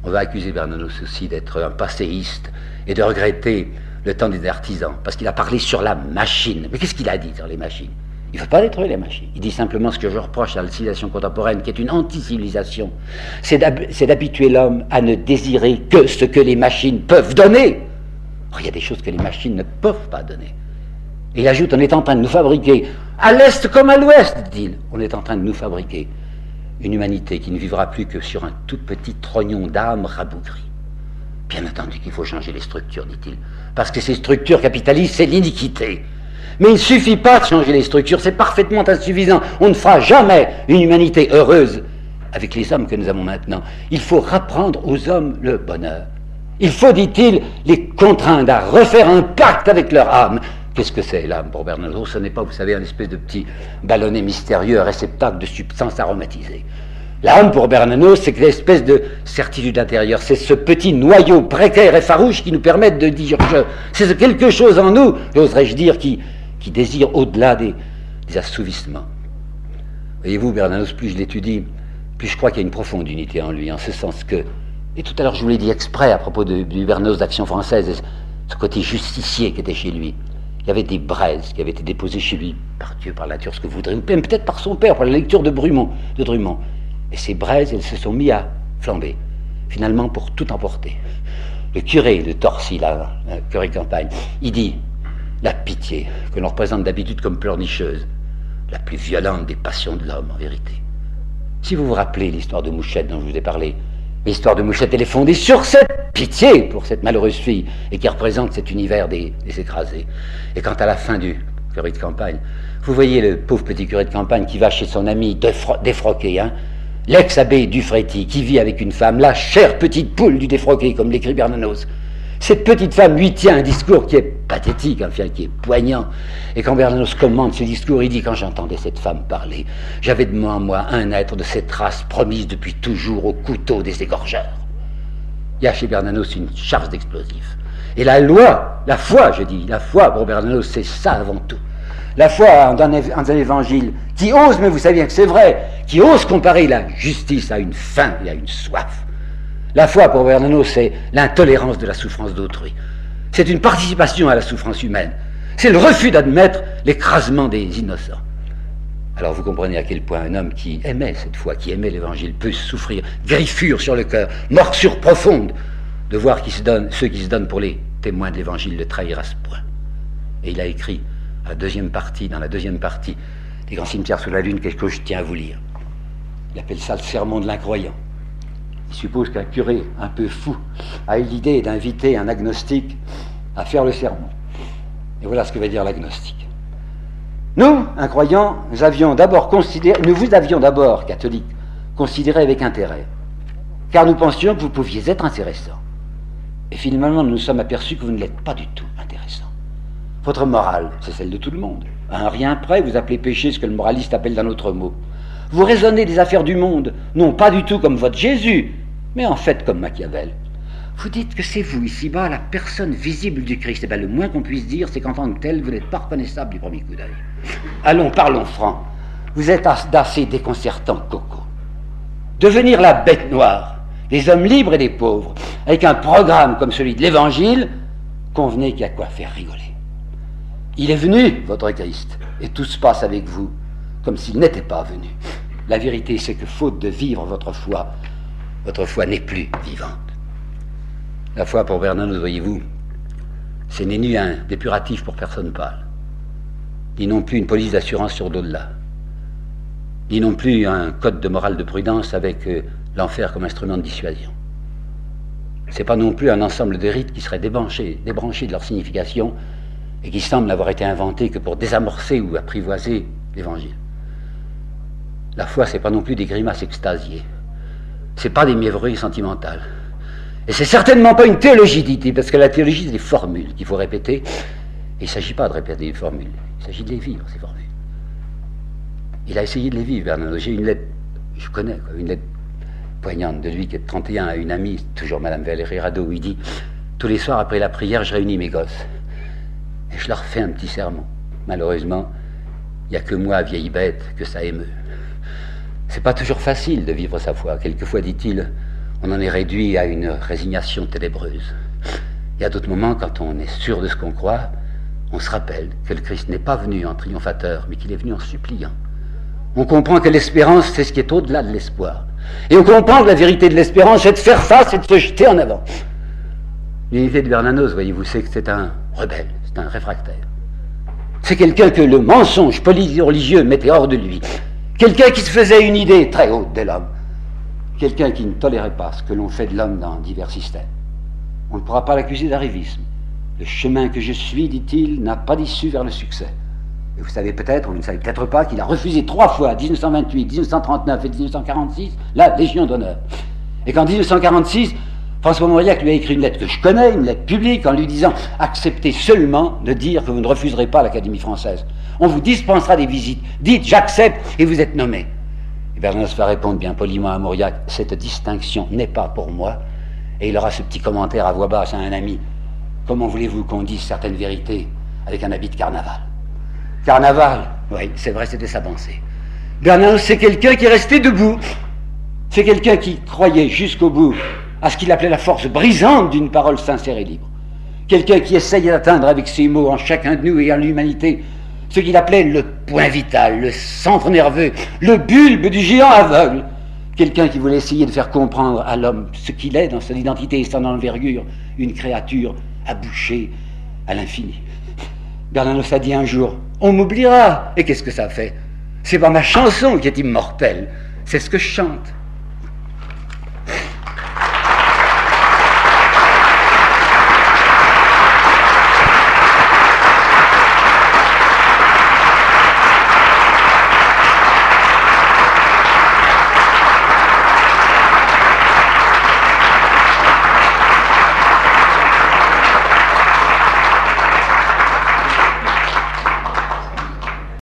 Speaker 3: On va accuser Bernanos aussi d'être un passéiste, et de regretter le temps des artisans, parce qu'il a parlé sur la machine. Mais qu'est-ce qu'il a dit sur les machines? Il ne veut pas détruire les machines. Il dit simplement ce que je reproche à la civilisation contemporaine, qui est une anti-civilisation, c'est d'habituer l'homme à ne désirer que ce que les machines peuvent donner. il y a des choses que les machines ne peuvent pas donner. Et il ajoute, on est en train de nous fabriquer, à l'est comme à l'ouest, dit-il, on est en train de nous fabriquer une humanité qui ne vivra plus que sur un tout petit trognon d'âme rabougrie. Bien entendu qu'il faut changer les structures, dit-il, parce que ces structures capitalistes, c'est l'iniquité. Mais il ne suffit pas de changer les structures, c'est parfaitement insuffisant. On ne fera jamais une humanité heureuse avec les hommes que nous avons maintenant. Il faut rapprendre aux hommes le bonheur. Il faut, dit-il, les contraindre à refaire un pacte avec leur âme. Qu'est-ce que c'est l'âme pour Bernardo Ce n'est pas, vous savez, un espèce de petit ballonnet mystérieux, réceptacle de substances aromatisées. L'âme, pour Bernanos, c'est l'espèce de certitude intérieure. C'est ce petit noyau précaire et farouche qui nous permet de dire je. C'est quelque chose en nous, oserais-je dire, qui, qui désire au-delà des, assouvissements. Voyez-vous, Bernanos, plus je l'étudie, plus je crois qu'il y a une profonde unité en lui, en ce sens que. Et tout à l'heure, je vous l'ai dit exprès à propos de, du Bernanos d'Action française, ce côté justicier qui était chez lui. Il y avait des braises qui avaient été déposées chez lui, par Dieu, par la nature, ce que vous voudrez, ou même peut-être par son père, par la lecture de Brumont, de Drummond. Et ces braises, elles se sont mis à flamber, finalement pour tout emporter. Le curé de Torcy, là, curé campagne, il dit la pitié, que l'on représente d'habitude comme pleurnicheuse, la plus violente des passions de l'homme, en vérité. Si vous vous rappelez l'histoire de Mouchette dont je vous ai parlé, l'histoire de Mouchette, elle est fondée sur cette pitié pour cette malheureuse fille et qui représente cet univers des, écrasés. Et quant à la fin du curé de campagne, vous voyez le pauvre petit curé de campagne qui va chez son ami défroqué, hein, l'ex-abbé Dufretti, qui vit avec une femme, la chère petite poule du défroqué, comme l'écrit Bernanos. Cette petite femme lui tient un discours qui est pathétique, enfin, qui est poignant. Et quand Bernanos commente ce discours, il dit Quand j'entendais cette femme parler, j'avais devant moi un être de cette race promise depuis toujours au couteau des égorgeurs. Il y a chez Bernanos une charge d'explosifs. Et la loi, la foi, je dis, la foi pour Bernanos, c'est ça avant tout la foi dans un évangile qui ose, mais vous savez que c'est vrai, qui ose comparer la justice à une faim et à une soif. La foi, pour Bernanos, c'est l'intolérance de la souffrance d'autrui. C'est une participation à la souffrance humaine. C'est le refus d'admettre l'écrasement des innocents. Alors vous comprenez à quel point un homme qui aimait cette foi, qui aimait l'évangile, peut souffrir, griffure sur le cœur, morsure profonde, de voir qui se donne, ceux qui se donnent pour les témoins de l'évangile le trahir à ce point. Et il a écrit la deuxième partie, dans la deuxième partie des grands cimetières sous la lune, quelque chose que je tiens à vous lire. Il appelle ça le sermon de l'incroyant. Il suppose qu'un curé un peu fou a eu l'idée d'inviter un agnostique à faire le sermon. Et voilà ce que veut dire l'agnostique. Nous, incroyants, nous avions d'abord considéré, nous vous avions d'abord, catholiques, considéré avec intérêt, car nous pensions que vous pouviez être intéressant. Et finalement, nous nous sommes aperçus que vous ne l'êtes pas du tout intéressant. Votre morale, c'est celle de tout le monde. À un rien près, vous appelez péché ce que le moraliste appelle d'un autre mot. Vous raisonnez des affaires du monde, non pas du tout comme votre Jésus, mais en fait comme Machiavel. Vous dites que c'est vous, ici-bas, la personne visible du Christ. Eh bien, le moins qu'on puisse dire, c'est qu'en tant que tel, vous n'êtes pas reconnaissable du premier coup d'œil. Allons, parlons franc. Vous êtes d'assez déconcertant, Coco. Devenir la bête noire, des hommes libres et des pauvres, avec un programme comme celui de l'Évangile, convenez qu'il y a quoi faire rigoler. Il est venu, votre Christ, et tout se passe avec vous, comme s'il n'était pas venu. La vérité, c'est que faute de vivre votre foi, votre foi n'est plus vivante. La foi pour Bernanos, voyez-vous, c'est ni un dépuratif pour personne pâle, ni non plus une police d'assurance sur d'au-delà, ni non plus un code de morale de prudence avec euh, l'enfer comme instrument de dissuasion. C'est pas non plus un ensemble de rites qui seraient débranchés, débranchés de leur signification et qui semblent n'avoir été inventés que pour désamorcer ou apprivoiser l'Évangile. La foi, c'est pas non plus des grimaces extasiées. C'est pas des mièvreries sentimentales. Et c'est certainement pas une théologie dite, parce que la théologie, c'est des formules qu'il faut répéter. Et il ne s'agit pas de répéter des formules, il s'agit de les vivre, ces formules. Il a essayé de les vivre, Bernard. J'ai une lettre, je connais, une lettre poignante de lui qui est de 31 à une amie, toujours Madame Valérie Rado, où il dit Tous les soirs après la prière, je réunis mes gosses. Et je leur fais un petit sermon. Malheureusement, il n'y a que moi, vieille bête, que ça émeut. C'est pas toujours facile de vivre sa foi. Quelquefois, dit-il, on en est réduit à une résignation ténébreuse. Y a d'autres moments, quand on est sûr de ce qu'on croit, on se rappelle que le Christ n'est pas venu en triomphateur, mais qu'il est venu en suppliant. On comprend que l'espérance, c'est ce qui est au-delà de l'espoir. Et on comprend que la vérité de l'espérance, c'est de faire face et de se jeter en avant. L'unité de Bernanos, voyez-vous, c'est que c'est un rebelle, c'est un réfractaire. C'est quelqu'un que le mensonge religieux mettait hors de lui. Quelqu'un qui se faisait une idée très haute de l'homme quelqu'un qui ne tolérait pas ce que l'on fait de l'homme dans divers systèmes. On ne pourra pas l'accuser d'arrivisme. Le chemin que je suis, dit-il, n'a pas d'issue vers le succès. Et vous savez peut-être, ou vous ne savez peut-être pas, qu'il a refusé trois fois, 1928, 1939 et 1946, la Légion d'honneur. Et qu'en 1946, François Mauriac lui a écrit une lettre que je connais, une lettre publique, en lui disant Acceptez seulement de dire que vous ne refuserez pas l'Académie française. On vous dispensera des visites. Dites J'accepte et vous êtes nommé. Bernos va répondre bien poliment à Mauriac, cette distinction n'est pas pour moi. Et il aura ce petit commentaire à voix basse à un ami. Comment voulez-vous qu'on dise certaines vérités avec un habit de carnaval? Carnaval, oui, c'est vrai, c'était sa pensée. Bernos, c'est quelqu'un qui est resté debout. C'est quelqu'un qui croyait jusqu'au bout à ce qu'il appelait la force brisante d'une parole sincère et libre. Quelqu'un qui essaye d'atteindre avec ses mots en chacun de nous et en l'humanité ce qu'il appelait le point vital, le centre nerveux, le bulbe du géant aveugle. Quelqu'un qui voulait essayer de faire comprendre à l'homme ce qu'il est dans son identité et son envergure, une créature à boucher à l'infini. Bernanos a dit un jour On m'oubliera Et qu'est-ce que ça fait? C'est pas ma chanson qui est immortelle, c'est ce que je chante.